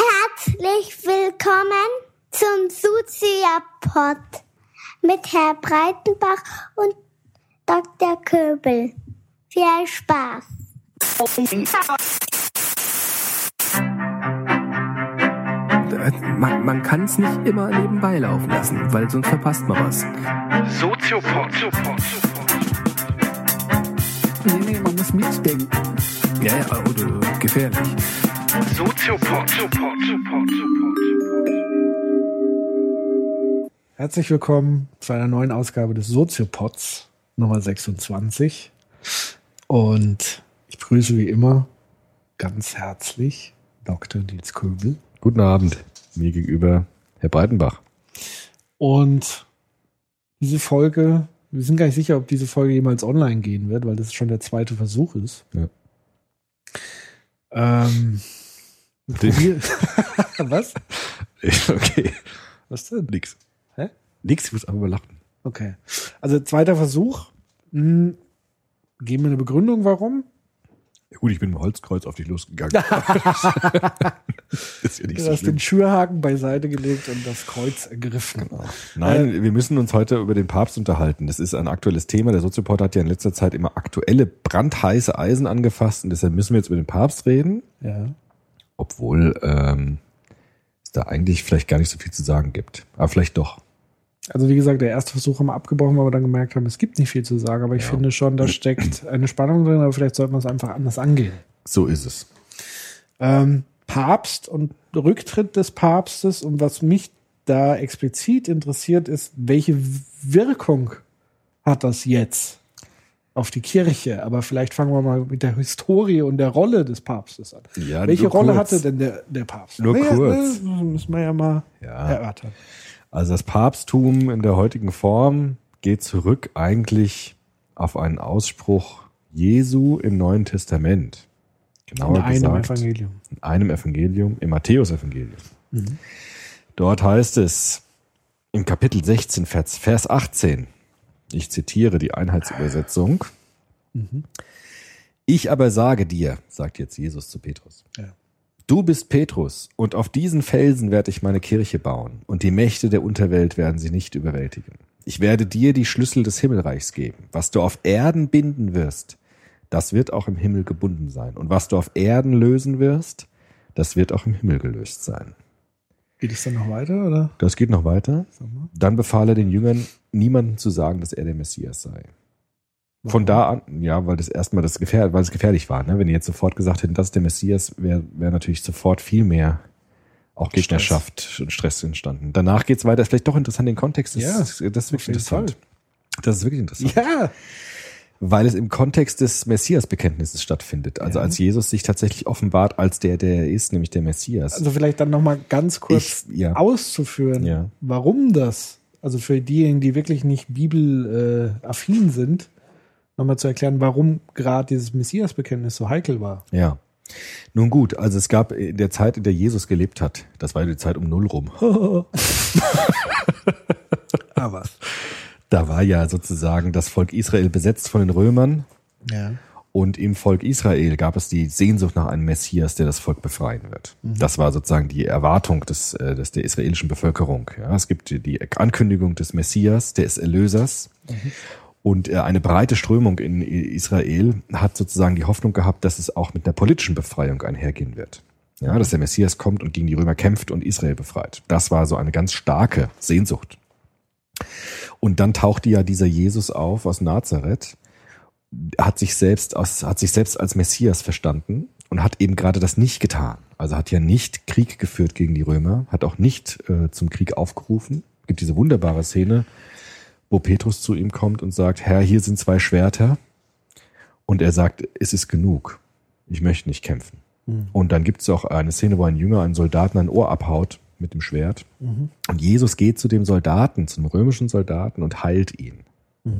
Herzlich willkommen zum Suzia-Pod mit Herr Breitenbach und Dr. Köbel. Viel Spaß! Man, man kann es nicht immer nebenbei laufen lassen, weil sonst verpasst man was. Soziopod. Nee, nee, man muss mitdenken. Ja, ja, oder gefährlich. Soziopod. Herzlich willkommen zu einer neuen Ausgabe des Soziopods Nummer 26. Und ich grüße wie immer ganz herzlich Dr. Nils Köbel. Guten Abend. Mir gegenüber Herr Breitenbach. Und diese Folge, wir sind gar nicht sicher, ob diese Folge jemals online gehen wird, weil das schon der zweite Versuch ist. Ja. Ähm, probier Was? Okay. Was denn? Nix. Hä? Nix, ich muss aber lachen. Okay. Also zweiter Versuch. Hm, geben wir eine Begründung, warum? Ja, gut, ich bin mit dem Holzkreuz auf dich losgegangen. ist ja nicht Du so hast den schlimm. Schürhaken beiseite gelegt und das Kreuz ergriffen. Nein, wir müssen uns heute über den Papst unterhalten. Das ist ein aktuelles Thema. Der Soziopod hat ja in letzter Zeit immer aktuelle, brandheiße Eisen angefasst und deshalb müssen wir jetzt über den Papst reden, Ja. Obwohl ähm, es da eigentlich vielleicht gar nicht so viel zu sagen gibt. Aber vielleicht doch. Also wie gesagt, der erste Versuch haben wir abgebrochen, weil wir dann gemerkt haben, es gibt nicht viel zu sagen. Aber ich Ja. finde schon, da steckt eine Spannung drin, aber vielleicht sollte man es einfach anders angehen. So ist es. Ähm, Papst und Rücktritt des Papstes und was mich da explizit interessiert ist, welche Wirkung hat das jetzt auf die Kirche? Aber vielleicht fangen wir mal mit der Historie und der Rolle des Papstes an. Ja, welche Rolle kurz. hatte denn der, der Papst? Nur ja, kurz. Ne, müssen wir ja mal Ja. erörtern. Also das Papsttum in der heutigen Form geht zurück eigentlich auf einen Ausspruch Jesu im Neuen Testament. Genauer In einem gesagt, Evangelium. in einem Evangelium, im Matthäusevangelium. Dort heißt es im Kapitel 16, Vers, Vers 18, ich zitiere die Einheitsübersetzung. Ich aber sage dir, sagt jetzt Jesus zu Petrus, Ja. Du bist Petrus, und auf diesen Felsen werde ich meine Kirche bauen, und die Mächte der Unterwelt werden sie nicht überwältigen. Ich werde dir die Schlüssel des Himmelreichs geben. Was du auf Erden binden wirst, das wird auch im Himmel gebunden sein. Und was du auf Erden lösen wirst, das wird auch im Himmel gelöst sein. Geht es dann noch weiter, oder? Das geht noch weiter. Dann befahl er den Jüngern, niemandem zu sagen, dass er der Messias sei. Von da an, ja, weil das erstmal das gefährlich, weil es gefährlich war, ne? Wenn die jetzt sofort gesagt hätten, das ist der Messias, wäre wär natürlich sofort viel mehr auch Stress. Gegnerschaft und Stress entstanden. Danach geht's weiter, ist vielleicht doch interessant, den Kontext ist, Ja, das ist wirklich interessant. Das ist wirklich interessant. Ja. Weil es im Kontext des Messias-Bekenntnisses stattfindet. Also Ja. als Jesus sich tatsächlich offenbart als der, der er ist, nämlich der Messias. Also vielleicht dann noch mal ganz kurz Ich- ja. auszuführen, Ja. warum das, also für diejenigen, die wirklich nicht bibelaffin äh, sind, nochmal zu erklären, warum gerade dieses Messias-Bekenntnis so heikel war. Ja. Nun gut, also es gab in der Zeit, in der Jesus gelebt hat, das war die Zeit um Null rum, Aber. da war ja sozusagen das Volk Israel besetzt von den Römern Ja. Und im Volk Israel gab es die Sehnsucht nach einem Messias, der das Volk befreien wird. Das war sozusagen die Erwartung des, äh, des der israelischen Bevölkerung. Ja, es gibt die- Ankündigung des Messias, des Erlösers. Und äh, eine breite Strömung in Israel hat sozusagen die Hoffnung gehabt, dass es auch mit einer politischen Befreiung einhergehen wird. Ja, dass der Messias kommt und gegen die Römer kämpft und Israel befreit. Das war so eine ganz starke Sehnsucht. Und dann tauchte ja dieser Jesus auf aus Nazareth, hat sich selbst aus, hat sich selbst als Messias verstanden und hat eben gerade das nicht getan. Also hat ja nicht Krieg geführt gegen die Römer, hat auch nicht äh, zum Krieg aufgerufen. Es gibt diese wunderbare Szene, wo Petrus zu ihm kommt und sagt, Herr, hier sind zwei Schwerter. Und er sagt, es ist genug. Ich möchte nicht kämpfen. Und dann gibt es auch eine Szene, wo ein Jünger einen Soldaten ein Ohr abhaut mit dem Schwert. Und Jesus geht zu dem Soldaten, zum römischen Soldaten und heilt ihn.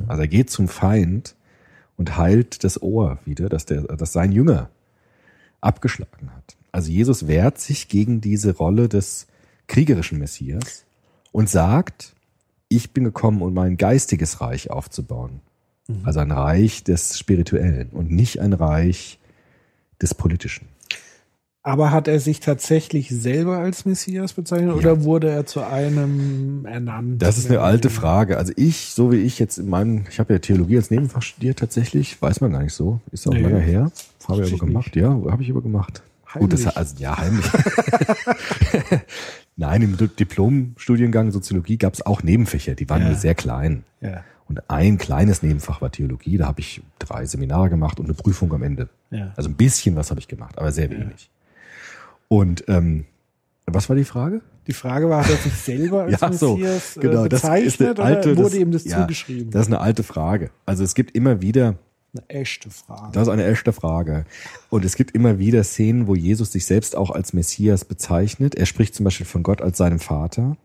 Also er geht zum Feind und heilt das Ohr wieder, dass, der, dass sein Jünger abgeschlagen hat. Also Jesus wehrt sich gegen diese Rolle des kriegerischen Messias und sagt, ich bin gekommen, um mein geistiges Reich aufzubauen. Also ein Reich des Spirituellen und nicht ein Reich des Politischen. Aber hat er sich tatsächlich selber als Messias bezeichnet oder wurde er zu einem ernannt? Das ist eine alte Frage. Also ich, so wie ich jetzt in meinem, ich habe ja Theologie als Nebenfach studiert tatsächlich, weiß man gar nicht so, ist auch Nee. lange her. Habe ich aber gemacht, ja, habe ich aber gemacht. Gut, das, Heimlich. also ja, heimlich. Nein, im Di- Diplomstudiengang Soziologie gab es auch Nebenfächer, die waren Ja. nur sehr klein. Ja, Und ein kleines Nebenfach war Theologie, da habe ich drei Seminare gemacht und eine Prüfung am Ende. ja. Also ein bisschen was habe ich gemacht, aber sehr wenig. Und ähm, was war die Frage? Die Frage war, hat er sich selber als Ja, so, Messias genau, äh, das ist bezeichnet eine alte, oder wurde das- ihm das ja, zugeschrieben? Das ist eine alte Frage. Also es gibt immer wieder, eine echte Frage. das ist eine echte Frage. Und es gibt immer wieder Szenen, wo Jesus sich selbst auch als Messias bezeichnet. Er spricht zum Beispiel von Gott als seinem Vater.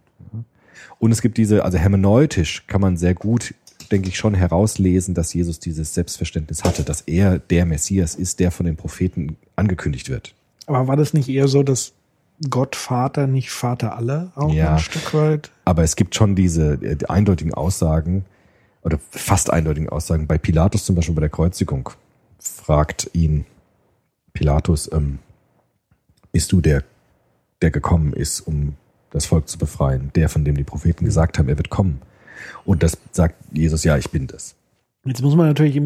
Und es gibt diese, also hermeneutisch kann man sehr gut, denke ich, schon herauslesen, dass Jesus dieses Selbstverständnis hatte, dass er der Messias ist, der von den Propheten angekündigt wird. Aber war das nicht eher so, dass Gott Vater nicht Vater aller auch Ja. ein Stück weit? Aber es gibt schon diese äh, eindeutigen Aussagen oder fast eindeutigen Aussagen. Bei Pilatus zum Beispiel bei der Kreuzigung fragt ihn Pilatus, ähm, bist du der, der gekommen ist, um das Volk zu befreien, der, von dem die Propheten gesagt haben, er wird kommen. Und das sagt Jesus, ja, ich bin das. Jetzt muss man natürlich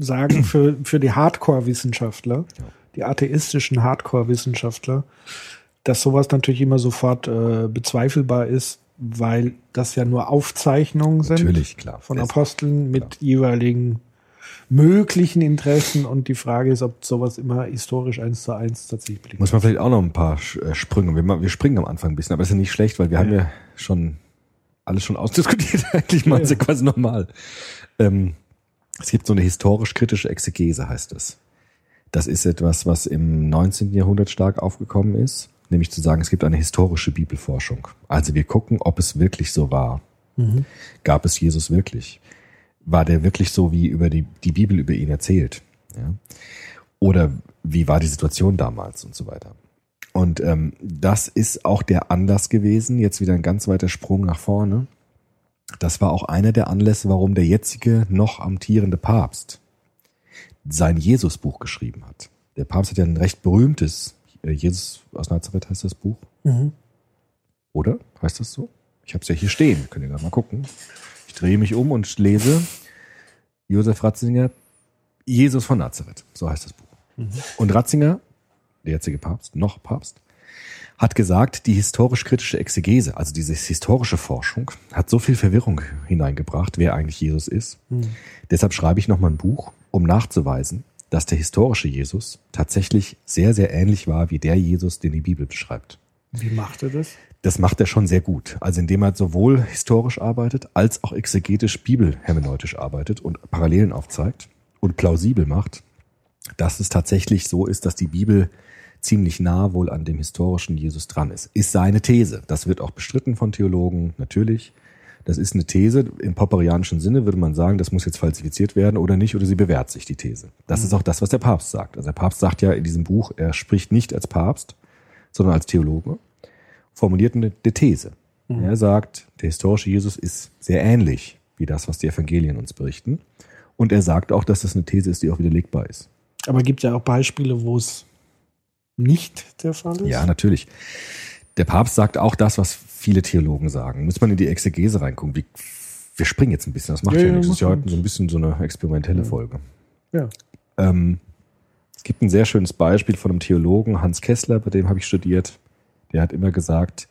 sagen, für, für die Hardcore-Wissenschaftler, die atheistischen Hardcore-Wissenschaftler, dass sowas natürlich immer sofort äh, bezweifelbar ist, weil das ja nur Aufzeichnungen sind Natürlich, klar. von Aposteln mit jeweiligen möglichen Interessen und die Frage ist, ob sowas immer historisch eins zu eins tatsächlich belegt Muss man vielleicht auch noch ein paar äh, Sprünge. Wir, wir springen am Anfang ein bisschen, aber ist ja nicht schlecht, weil wir haben ja schon alles schon ausdiskutiert. Eigentlich machen sie Ja. quasi normal. Ähm, es gibt so eine historisch-kritische Exegese, heißt es. Das ist etwas, was im 19. Jahrhundert stark aufgekommen ist, nämlich zu sagen, es gibt eine historische Bibelforschung. Also wir gucken, ob es wirklich so war. Gab es Jesus wirklich? War der wirklich so, wie über die, die Bibel über ihn erzählt? Ja? Oder wie war die Situation damals und so weiter. Und ähm, das ist auch der Anlass gewesen, jetzt wieder ein ganz weiter Sprung nach vorne. Das war auch einer der Anlässe, warum der jetzige noch amtierende Papst sein Jesusbuch geschrieben hat. Der Papst hat ja ein recht berühmtes, äh, Jesus aus Nazareth heißt das Buch, Mhm. oder? Heißt das so? Ich habe es ja hier stehen, könnt ihr gerade mal gucken. Ich drehe mich um und lese Josef Ratzinger, Jesus von Nazareth, so heißt das Buch. Und Ratzinger, der jetzige Papst, noch Papst, hat gesagt, die historisch-kritische Exegese, also diese historische Forschung, hat so viel Verwirrung hineingebracht, wer eigentlich Jesus ist. Deshalb schreibe ich nochmal ein Buch, um nachzuweisen, dass der historische Jesus tatsächlich sehr, sehr ähnlich war wie der Jesus, den die Bibel beschreibt. Wie macht er das? Das macht er schon sehr gut. Also indem er sowohl historisch arbeitet, als auch exegetisch bibelhermeneutisch arbeitet und Parallelen aufzeigt und plausibel macht, dass es tatsächlich so ist, dass die Bibel ziemlich nah wohl an dem historischen Jesus dran ist. Ist seine These. Das wird auch bestritten von Theologen, natürlich. Das ist eine These. Im popperianischen Sinne würde man sagen, das muss jetzt falsifiziert werden oder nicht, oder sie bewährt sich, die These. Das ist auch das, was der Papst sagt. Also der Papst sagt ja in diesem Buch, er spricht nicht als Papst, sondern als Theologe formuliert eine, eine These. Er sagt, der historische Jesus ist sehr ähnlich wie das, was die Evangelien uns berichten. Und er sagt auch, dass das eine These ist, die auch widerlegbar ist. Aber gibt ja auch Beispiele, wo es nicht der Fall ist. Ja, natürlich. Der Papst sagt auch das, was viele Theologen sagen. Muss man in die Exegese reingucken. Wie, wir springen jetzt ein bisschen, das macht Ja, ja, ja, nichts. Das ist ja heute so ein bisschen so eine experimentelle Folge. ja. Ähm, es gibt ein sehr schönes Beispiel von einem Theologen, Hans Kessler, bei dem habe ich studiert. Der hat immer gesagt,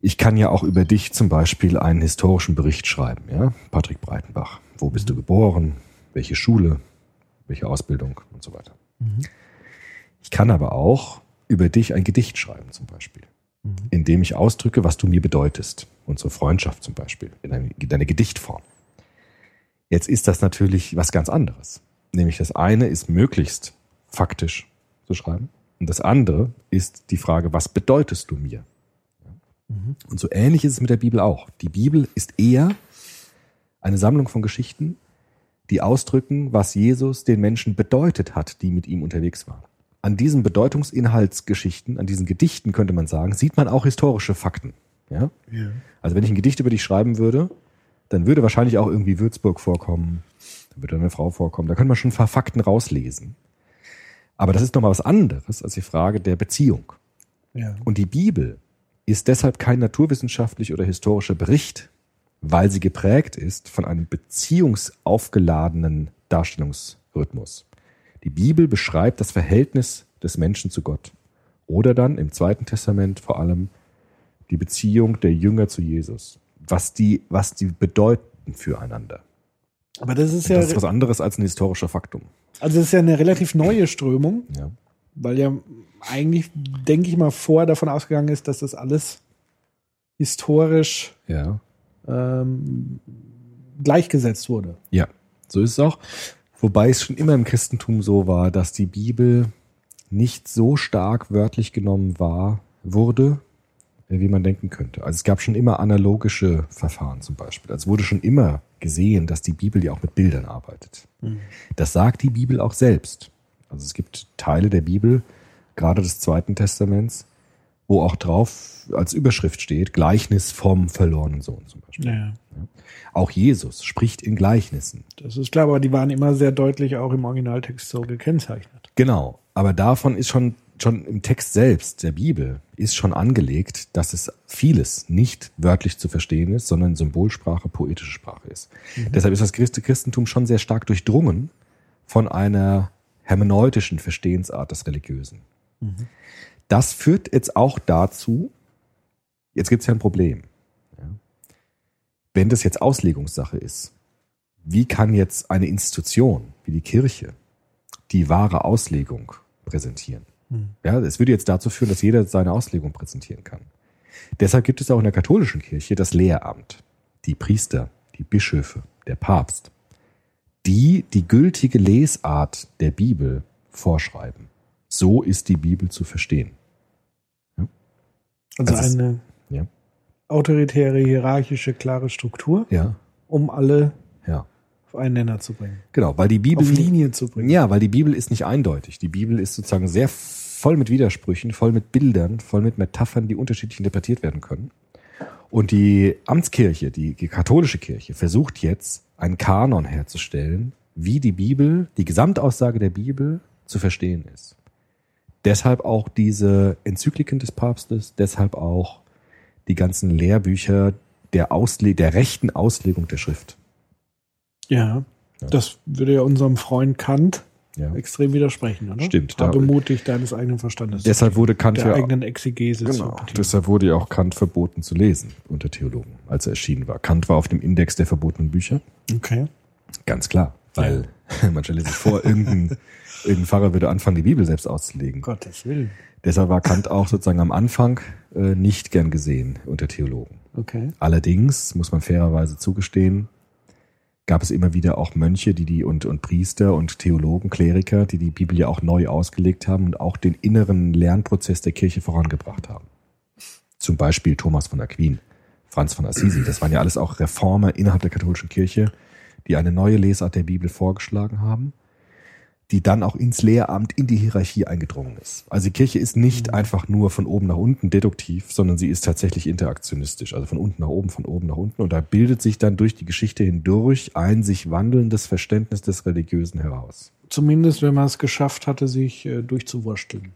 ich kann ja auch über dich zum Beispiel einen historischen Bericht schreiben, ja? Patrick Breitenbach. Wo bist du geboren? Welche Schule? Welche Ausbildung und so weiter. Ich kann aber auch über dich ein Gedicht schreiben, zum Beispiel. In dem ich ausdrücke, was du mir bedeutest. Unsere Freundschaft zum Beispiel. In eine, in eine Gedichtform. Jetzt ist das natürlich was ganz anderes. Nämlich das eine ist möglichst faktisch zu schreiben. Und das andere ist die Frage, was bedeutest du mir? Und so ähnlich ist es mit der Bibel auch. Die Bibel ist eher eine Sammlung von Geschichten, die ausdrücken, was Jesus den Menschen bedeutet hat, die mit ihm unterwegs waren. An diesen Bedeutungsinhaltsgeschichten, an diesen Gedichten könnte man sagen, sieht man auch historische Fakten. Ja? ja. Also wenn ich ein Gedicht über dich schreiben würde, dann würde wahrscheinlich auch irgendwie Würzburg vorkommen, dann würde eine Frau vorkommen. Da könnte man schon ein paar Fakten rauslesen. Aber das ist nochmal was anderes als die Frage der Beziehung. Ja. Und die Bibel ist deshalb kein naturwissenschaftlich oder historischer Bericht, weil sie geprägt ist von einem beziehungsaufgeladenen Darstellungsrhythmus. Die Bibel beschreibt das Verhältnis des Menschen zu Gott. Oder dann im Zweiten Testament vor allem die Beziehung der Jünger zu Jesus. Was die, was die bedeuten füreinander. Aber das ist ja, Das ist was anderes als ein historischer Faktum. also das ist ja eine relativ neue Strömung, Ja. weil ja eigentlich, denke ich mal, vorher davon ausgegangen ist, dass das alles historisch Ja. ähm, gleichgesetzt wurde. Ja, so ist es auch. Wobei es schon immer im Christentum so war, dass die Bibel nicht so stark wörtlich genommen war, wurde, äh, wie man denken könnte. Also es gab schon immer analogische Verfahren zum Beispiel. Also es wurde schon immer gesehen, dass die Bibel ja auch mit Bildern arbeitet. Das sagt die Bibel auch selbst. Also es gibt Teile der Bibel, gerade des Zweiten Testaments, wo auch drauf als Überschrift steht, Gleichnis vom verlorenen Sohn zum Beispiel. Ja. Auch Jesus spricht in Gleichnissen. Das ist klar, aber die waren immer sehr deutlich auch im Originaltext so gekennzeichnet. Genau, aber davon ist schon schon im Text selbst der Bibel ist schon angelegt, dass es vieles nicht wörtlich zu verstehen ist, sondern Symbolsprache, poetische Sprache ist. Deshalb ist das Christ- Christentum schon sehr stark durchdrungen von einer hermeneutischen Verstehensart des Religiösen. Das führt jetzt auch dazu, jetzt gibt es ja ein Problem. Ja. Wenn das jetzt Auslegungssache ist, wie kann jetzt eine Institution wie die Kirche die wahre Auslegung präsentieren? Ja, es würde jetzt dazu führen, dass jeder seine Auslegung präsentieren kann. Deshalb gibt es auch in der katholischen Kirche das Lehramt, die Priester, die Bischöfe, der Papst, die die gültige Lesart der Bibel vorschreiben. So ist die Bibel zu verstehen. Also Das ist- eine Ja, autoritäre, hierarchische, klare Struktur, ja, um alle ja. auf einen Nenner zu bringen. Genau, weil die Bibel Auf Linie zu bringen. Ja, weil die Bibel ist nicht eindeutig. Die Bibel ist sozusagen sehr voll mit Widersprüchen, voll mit Bildern, voll mit Metaphern, die unterschiedlich interpretiert werden können. Und die Amtskirche, die, die katholische Kirche, versucht jetzt einen Kanon herzustellen, wie die Bibel, die Gesamtaussage der Bibel zu verstehen ist. Deshalb auch diese Enzykliken des Papstes, deshalb auch die ganzen Lehrbücher der, Ausle der rechten Auslegung der Schrift. Ja. Ja. Das würde ja unserem Freund Kant Ja. extrem widersprechen, oder? Stimmt, da- Habe mutig deines eigenen Verstandes. Deshalb wurde Kant der ja eigenen Exegese Genau. Deshalb wurde ja auch Kant verboten zu lesen unter Theologen, als er erschienen war. Kant war auf dem Index der verbotenen Bücher. Okay. Ganz klar. Weil man stelle sich vor, irgendein, irgendein Pfarrer würde anfangen, die Bibel selbst auszulegen. Gottes Willen. Deshalb war Kant auch sozusagen am Anfang äh, nicht gern gesehen unter Theologen. Okay. Allerdings, muss man fairerweise zugestehen, gab es immer wieder auch Mönche, die die und, und Priester und Theologen, Kleriker, die die Bibel ja auch neu ausgelegt haben und auch den inneren Lernprozess der Kirche vorangebracht haben. Zum Beispiel Thomas von Aquin, Franz von Assisi. Das waren ja alles auch Reformer innerhalb der katholischen Kirche, die eine neue Lesart der Bibel vorgeschlagen haben, die dann auch ins Lehramt, in die Hierarchie eingedrungen ist. Also die Kirche ist nicht einfach nur von oben nach unten deduktiv, sondern sie ist tatsächlich interaktionistisch, also von unten nach oben, von oben nach unten. Und da bildet sich dann durch die Geschichte hindurch ein sich wandelndes Verständnis des Religiösen heraus. Zumindest, wenn man es geschafft hatte, sich äh, durchzuwursteln.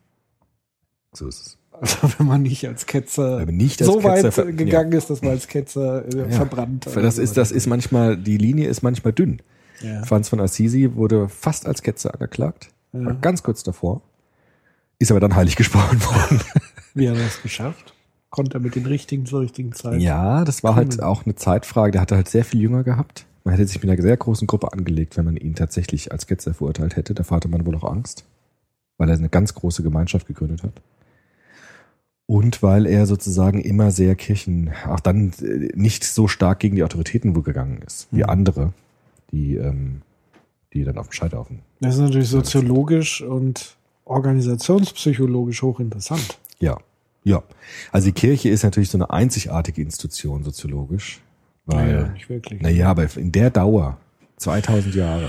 So ist es. Also wenn man nicht als Ketzer nicht als so Ketzer weit gegangen ist, dass man als Ketzer äh, Ja. verbrannt. Das ist, das ist manchmal, die Linie ist manchmal dünn. Ja. Franz von Assisi wurde fast als Ketzer angeklagt, Ja. war ganz kurz davor, ist aber dann heilig gesprochen worden. Wie hat er das geschafft? Konnte er mit den richtigen zur richtigen Zeit? Ja, das war halt Cool. auch eine Zeitfrage. Der hatte halt sehr viel jünger gehabt. Man hätte sich mit einer sehr großen Gruppe angelegt, wenn man ihn tatsächlich als Ketzer verurteilt hätte. Davor hatte man wohl auch Angst, weil er eine ganz große Gemeinschaft gegründet hat. Und weil er sozusagen immer sehr Kirchen, auch dann äh, nicht so stark gegen die Autoritäten wohl gegangen ist, wie Mhm. andere, die, ähm, die dann auf dem Scheiterhaufen. Das ist natürlich soziologisch und organisationspsychologisch hochinteressant. Ja, ja. Also die Kirche ist natürlich so eine einzigartige Institution soziologisch, weil Naja, nicht wirklich. Naja, aber in der Dauer, 2000 Jahre,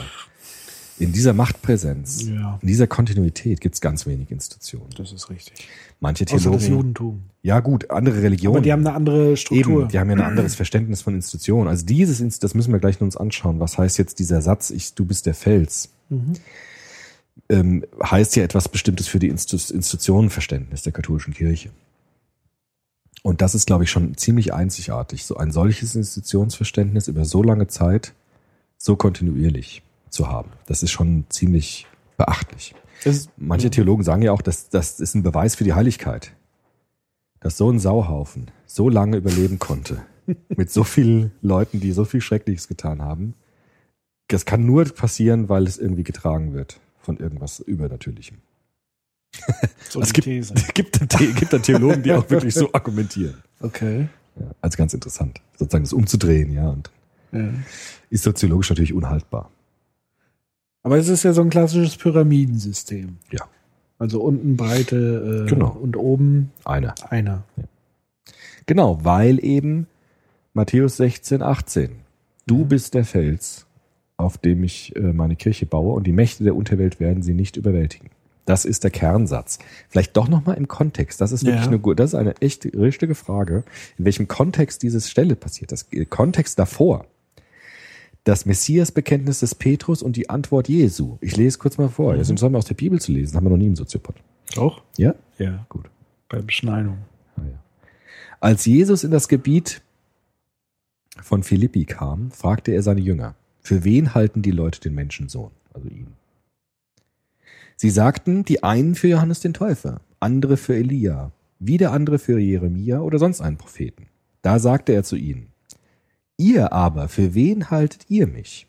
in dieser Machtpräsenz, Ja. in dieser Kontinuität gibt's ganz wenig Institutionen. Das ist richtig. Manche Außer das Theologen, Judentum. ja gut, andere Religionen. Aber die haben eine andere Struktur. Eben, die haben ja ein anderes Verständnis von Institutionen. Also dieses, Inst- das müssen wir gleich uns anschauen. Was heißt jetzt dieser Satz, ich, du bist der Fels? Mhm. ähm, heißt ja etwas Bestimmtes für die Institutionenverständnis der katholischen Kirche. Und das ist, glaube ich, schon ziemlich einzigartig, so ein solches Institutionsverständnis über so lange Zeit so kontinuierlich zu haben. Das ist schon ziemlich beachtlich. Das, Manche Theologen sagen ja auch, dass das ist ein Beweis für die Heiligkeit. Dass so ein Sauhaufen so lange überleben konnte, mit so vielen Leuten, die so viel Schreckliches getan haben. Das kann nur passieren, weil es irgendwie getragen wird von irgendwas Übernatürlichem. so es gibt, gibt, gibt dann Theologen, die auch wirklich so argumentieren. Okay. Ja, als ganz interessant. Sozusagen das umzudrehen, ja. Und Ja. ist soziologisch natürlich unhaltbar. Aber es ist ja so ein klassisches Pyramidensystem. Ja. Also unten Breite äh, Genau. und oben Einer. einer. Genau, weil eben Matthäus 16, 18. Du bist der Fels, auf dem ich äh, meine Kirche baue und die Mächte der Unterwelt werden sie nicht überwältigen. Das ist der Kernsatz. Vielleicht doch nochmal im Kontext. Das ist wirklich Ja. eine, das ist eine echt richtige Frage, in welchem Kontext diese Stelle passiert. Das äh, Kontext davor. Das Messias-Bekenntnis des Petrus und die Antwort Jesu. Ich lese kurz mal vor. Das ist aus der Bibel zu lesen. Haben wir noch nie im Soziopod. Auch? Ja? Ja. Gut. Bei Beschneidung. Ah, ja. Als Jesus in das Gebiet von Philippi kam, fragte er seine Jünger, für wen halten die Leute den Menschensohn, also ihn? Sie sagten, die einen für Johannes den Täufer, andere für Elia, wieder andere für Jeremia oder sonst einen Propheten. Da sagte er zu ihnen, ihr aber, für wen haltet ihr mich?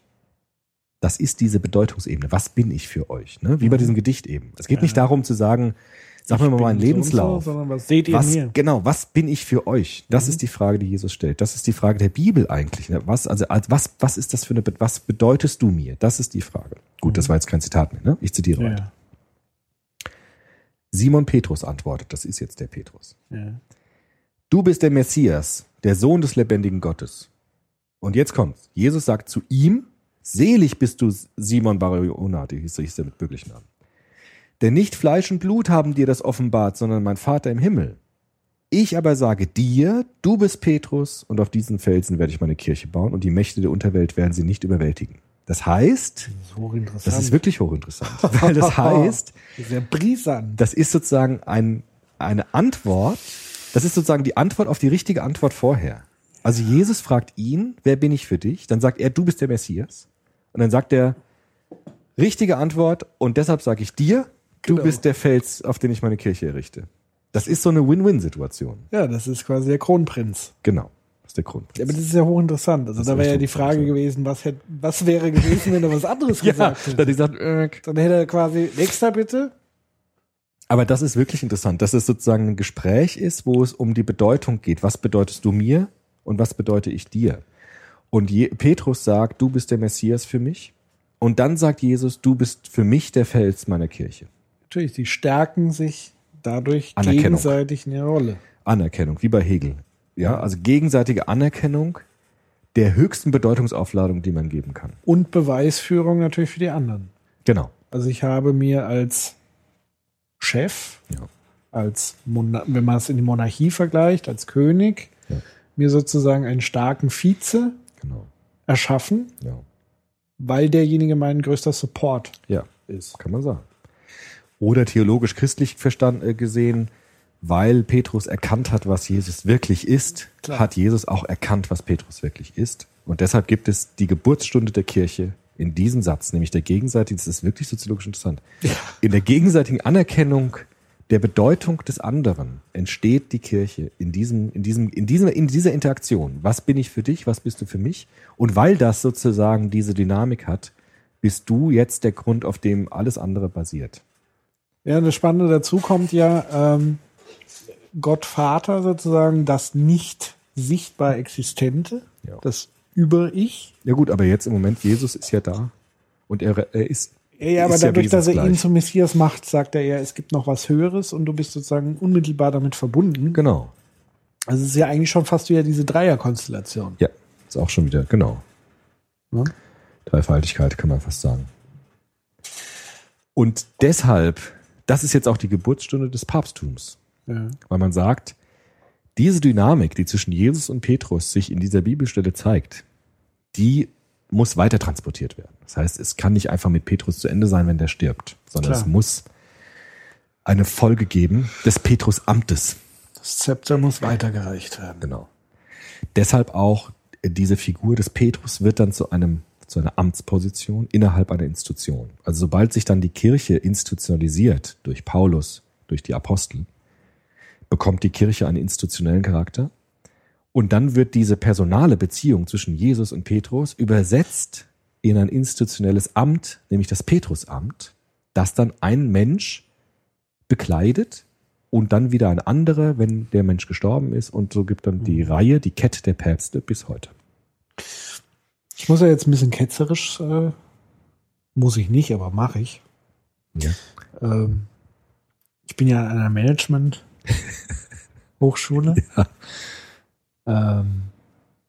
Das ist diese Bedeutungsebene. Was bin ich für euch? Ne? Wie bei diesem Gedicht eben. Es geht Ja. nicht darum zu sagen, sag mir mal meinen Lebenslauf. So, sondern was seht ihr Was, mir? genau, was bin ich für euch? Das Mhm. ist die Frage, die Jesus stellt. Das ist die Frage der Bibel eigentlich. ne? Was, also, als, was, was ist das für eine, was bedeutest du mir? Das ist die Frage. Gut, das war jetzt kein Zitat mehr, ne? Ich zitiere weiter. Mhm. Ja. Simon Petrus antwortet, das ist jetzt der Petrus. Ja. Du bist der Messias, der Sohn des lebendigen Gottes. Und jetzt kommt's. Jesus sagt zu ihm, selig bist du Simon Barjona, die hieß, hieß er mit bürgerlichen Namen. Denn nicht Fleisch und Blut haben dir das offenbart, sondern mein Vater im Himmel. Ich aber sage dir, du bist Petrus und auf diesen Felsen werde ich meine Kirche bauen und die Mächte der Unterwelt werden sie nicht überwältigen. Das heißt, Das ist das ist wirklich hochinteressant, weil das heißt, Sehr brisant. das ist sozusagen ein, eine Antwort, das ist sozusagen die Antwort auf die richtige Antwort vorher. Also Jesus fragt ihn, wer bin ich für dich? Dann sagt er, du bist der Messias. Und dann sagt er, richtige Antwort und deshalb sage ich dir, du Genau. bist der Fels, auf den ich meine Kirche errichte. Das ist so eine Win-Win-Situation. Ja, das ist quasi der Kronprinz. Genau. Das ist der Grund. Ja, aber das ist ja hochinteressant. Also Das da wäre ja die Frage gewesen, was hätte, was wäre gewesen, wenn er was anderes Ja, gesagt hätte. er gesagt, äh, Dann hätte er quasi, nächster bitte. Aber das ist wirklich interessant, dass es sozusagen ein Gespräch ist, wo es um die Bedeutung geht. Was bedeutest du mir und was bedeute ich dir? Und Je Petrus sagt, du bist der Messias für mich. Und dann sagt Jesus, du bist für mich der Fels meiner Kirche. Natürlich, die stärken sich dadurch gegenseitig in ihrer Rolle. Anerkennung, wie bei Hegel. Ja, also gegenseitige Anerkennung der höchsten Bedeutungsaufladung, die man geben kann. Und Beweisführung natürlich für die anderen. Genau. Also ich habe mir als Chef, Ja. als Mona wenn man es in die Monarchie vergleicht, als König, Ja. Mir sozusagen einen starken Vize Genau. erschaffen, Ja. weil derjenige mein größter Support ja. ist. Kann man sagen. Oder theologisch christlich verstanden äh, gesehen, weil Petrus erkannt hat, was Jesus wirklich ist, Klar. hat Jesus auch erkannt, was Petrus wirklich ist. Und deshalb gibt es die Geburtsstunde der Kirche in diesem Satz, nämlich der gegenseitigen, das ist wirklich soziologisch interessant, in der gegenseitigen Anerkennung der Bedeutung des anderen entsteht die Kirche in diesem, in diesem, in diesem, in dieser Interaktion. Was bin ich für dich? Was bist du für mich? Und weil das sozusagen diese Dynamik hat, bist du jetzt der Grund, auf dem alles andere basiert. Ja, das Spannende dazu kommt ja, ähm, Gott Vater sozusagen, das nicht sichtbar Existente, Ja. das Über-Ich. Ja gut, aber jetzt im Moment, Jesus ist ja da und er, er ist. Ja, ja, aber ist ja dadurch, dass er ihn zum Messias macht, sagt er ja, es gibt noch was Höheres und du bist sozusagen unmittelbar damit verbunden. Genau. Also es ist ja eigentlich schon fast wieder diese Dreierkonstellation. Ja, ist auch schon wieder, genau. Ne? Dreifaltigkeit kann man fast sagen. Und deshalb, das ist jetzt auch die Geburtsstunde des Papsttums. Ja. weil man sagt, diese Dynamik, die zwischen Jesus und Petrus sich in dieser Bibelstelle zeigt, die muss weiter transportiert werden. Das heißt, es kann nicht einfach mit Petrus zu Ende sein, wenn der stirbt, sondern Klar. es muss eine Folge geben des Petrus-Amtes. Das Zepter muss weitergereicht werden. Genau. Deshalb auch äh, diese Figur des Petrus wird dann zu einem zu einer Amtsposition innerhalb einer Institution. Also sobald sich dann die Kirche institutionalisiert durch Paulus, durch die Apostel, bekommt die Kirche einen institutionellen Charakter und dann wird diese personale Beziehung zwischen Jesus und Petrus übersetzt in ein institutionelles Amt, nämlich das Petrusamt, das dann ein Mensch bekleidet und dann wieder ein anderer, wenn der Mensch gestorben ist. Und so gibt dann die Reihe, die Kette der Päpste bis heute. Ich muss ja jetzt ein bisschen ketzerisch, äh, muss ich nicht, aber mache ich. Ja. Ähm, ich bin ja an einer Management-Hochschule ähm,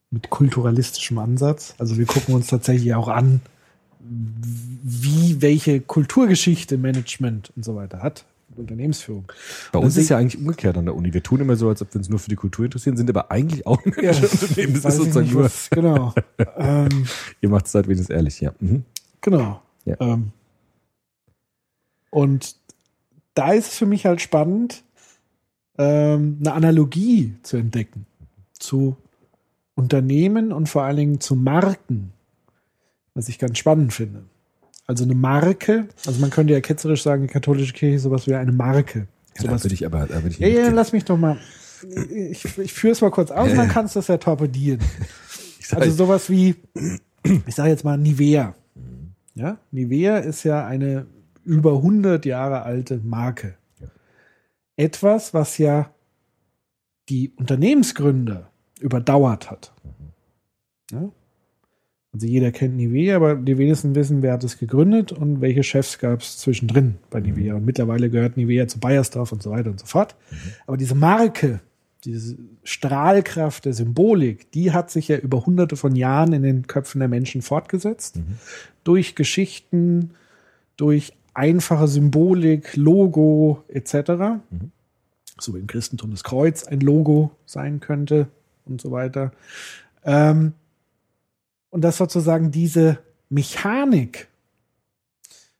mit kulturalistischem Ansatz. Also wir gucken uns tatsächlich auch an, wie welche Kulturgeschichte Management und so weiter hat. Unternehmensführung. Bei uns ist ja eigentlich umgekehrt an der Uni. Wir tun immer so, als ob wir uns nur für die Kultur interessieren, sind aber eigentlich auch ein Unternehmen. Das ist sozusagen nicht, nur, was- genau. ähm, ihr macht es halt wenigstens ehrlich, ja. Mhm. Genau. Ja. Ähm, und da ist es für mich halt spannend, ähm, eine Analogie zu entdecken zu Unternehmen und vor allen Dingen zu Marken, was ich ganz spannend finde. Also eine Marke, also man könnte ja ketzerisch sagen, die katholische Kirche ist sowas wie eine Marke. Ja, da Sowas würde ich aber, da würde ich ja, lass mich doch mal. Ich, ich führe es mal kurz aus, Ja, dann kannst du es ja torpedieren. Also sowas wie, ich sage jetzt mal Nivea. Ja, Nivea ist ja eine über 100 Jahre alte Marke. Etwas, was ja die Unternehmensgründer überdauert hat. Ja? Also jeder kennt Nivea, aber die wenigsten wissen, wer hat es gegründet und welche Chefs gab es zwischendrin bei Nivea. Und mittlerweile gehört Nivea zu Bayersdorf und so weiter und so fort. Aber diese Marke, diese Strahlkraft der Symbolik, die hat sich ja über hunderte von Jahren in den Köpfen der Menschen fortgesetzt. Durch Geschichten, durch einfache Symbolik, Logo etc. So wie im Christentum das Kreuz ein Logo sein könnte und so weiter. Ähm, und das sozusagen diese Mechanik.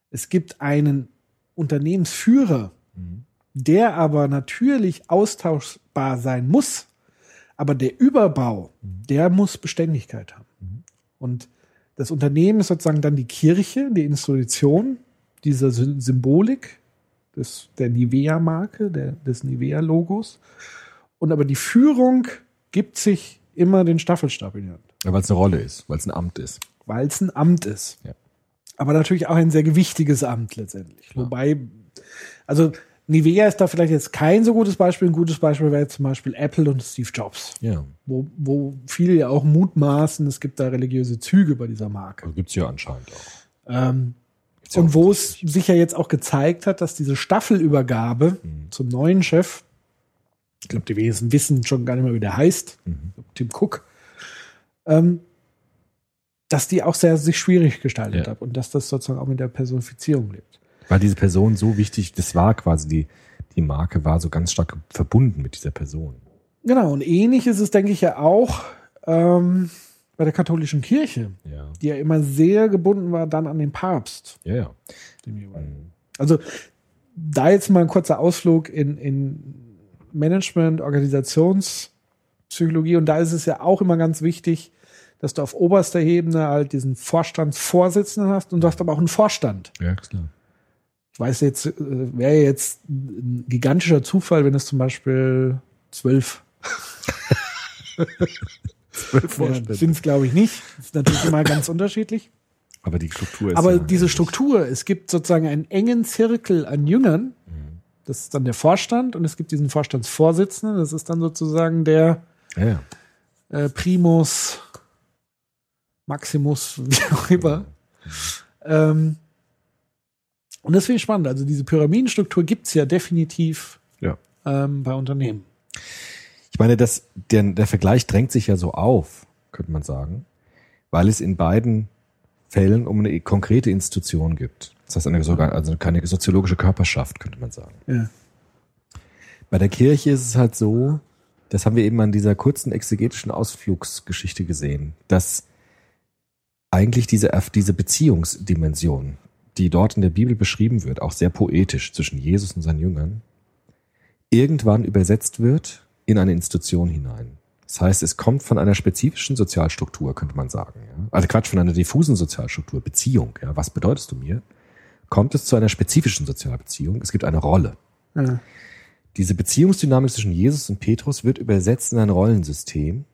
Es gibt einen Unternehmensführer, der aber natürlich austauschbar sein muss. Aber der Überbau, der muss Beständigkeit haben. Und das Unternehmen ist sozusagen dann die Kirche, die Institution dieser Sy- Symbolik des, der Nivea-Marke, des Nivea-Logos. Und aber die Führung gibt sich immer den Staffelstab in die Hand Ja, weil es eine Rolle ist, weil es ein Amt ist. weil es ein Amt ist. Ja. Aber natürlich auch ein sehr gewichtiges Amt letztendlich. Wobei, also Nivea ist da vielleicht jetzt kein so gutes Beispiel. Ein gutes Beispiel wäre jetzt zum Beispiel Apple und Steve Jobs, Ja. wo, wo viele ja auch mutmaßen, es gibt da religiöse Züge bei dieser Marke. Also gibt's ja anscheinend auch. Ähm, und wo es sich ja jetzt auch gezeigt hat, dass diese Staffelübergabe Mhm. zum neuen Chef, ich glaube, die wenigsten wissen schon gar nicht mehr, wie der heißt, Mhm. Tim Cook, ähm, dass die auch sehr sich schwierig gestaltet Ja. hat und dass das sozusagen auch mit der Personifizierung lebt. Weil diese Person so wichtig, das war quasi die, die Marke war so ganz stark verbunden mit dieser Person. Genau, und ähnlich ist es, denke ich, ja auch ähm, bei der katholischen Kirche, Ja. die ja immer sehr gebunden war dann an den Papst. Ja, ja. jeweiligen. Also da jetzt mal ein kurzer Ausflug in, in Management, Organisationspsychologie und da ist es ja auch immer ganz wichtig, dass du auf oberster Ebene halt diesen Vorstandsvorsitzenden hast und du hast aber auch einen Vorstand. Ja, klar. Ich weiß jetzt, äh, wäre jetzt ein gigantischer Zufall, wenn es zum Beispiel zwölf ja, sind es, glaube ich, nicht. Das ist natürlich immer ganz unterschiedlich. Aber die Struktur ist Aber ja diese. Struktur, es gibt sozusagen einen engen Zirkel an Jüngern. Das ist dann der Vorstand und es gibt diesen Vorstandsvorsitzenden. Das ist dann sozusagen der Ja, äh, Primus Maximus, wie auch immer. Ähm, und das finde ich spannend. Also diese Pyramidenstruktur gibt's ja definitiv ja. ähm, bei Unternehmen. Ich meine, das, der, der Vergleich drängt sich ja so auf, könnte man sagen, weil es in beiden Fällen um eine konkrete Institution gibt. Das heißt, eine, sogar, also keine soziologische Körperschaft, könnte man sagen. Ja. Bei der Kirche ist es halt so, das haben wir eben an dieser kurzen exegetischen Ausflugsgeschichte gesehen, dass eigentlich diese, diese Beziehungsdimension, die dort in der Bibel beschrieben wird, auch sehr poetisch zwischen Jesus und seinen Jüngern, irgendwann übersetzt wird in eine Institution hinein. Das heißt, es kommt von einer spezifischen Sozialstruktur, könnte man sagen. Ja? Also Quatsch, von einer diffusen Sozialstruktur, Beziehung. Ja? Was bedeutest du mir? Kommt es zu einer spezifischen Sozialbeziehung? Es gibt eine Rolle. Ja. Diese Beziehungsdynamik zwischen Jesus und Petrus wird übersetzt in ein Rollensystem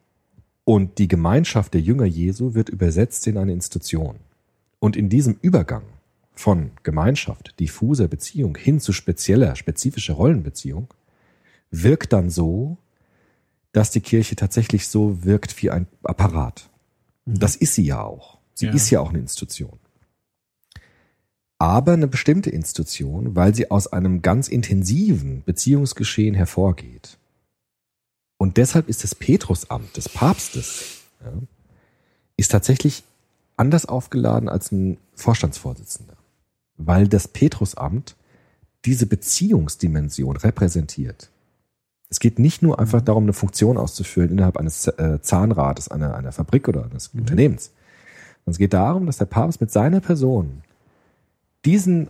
und die Gemeinschaft der Jünger Jesu wird übersetzt in eine Institution. Und in diesem Übergang von Gemeinschaft, diffuser Beziehung hin zu spezieller, spezifischer Rollenbeziehung wirkt dann so, dass die Kirche tatsächlich so wirkt wie ein Apparat. Das ist sie ja auch. Sie Ja. ist ja auch eine Institution. Aber eine bestimmte Institution, weil sie aus einem ganz intensiven Beziehungsgeschehen hervorgeht. Und deshalb ist das Petrusamt des Papstes ja, ist tatsächlich anders aufgeladen als ein Vorstandsvorsitzender, weil das Petrusamt diese Beziehungsdimension repräsentiert. Es geht nicht nur einfach darum, eine Funktion auszufüllen innerhalb eines äh, Zahnrades, einer, einer Fabrik oder eines Unternehmens. Sondern es geht darum, dass der Papst mit seiner Person diesen,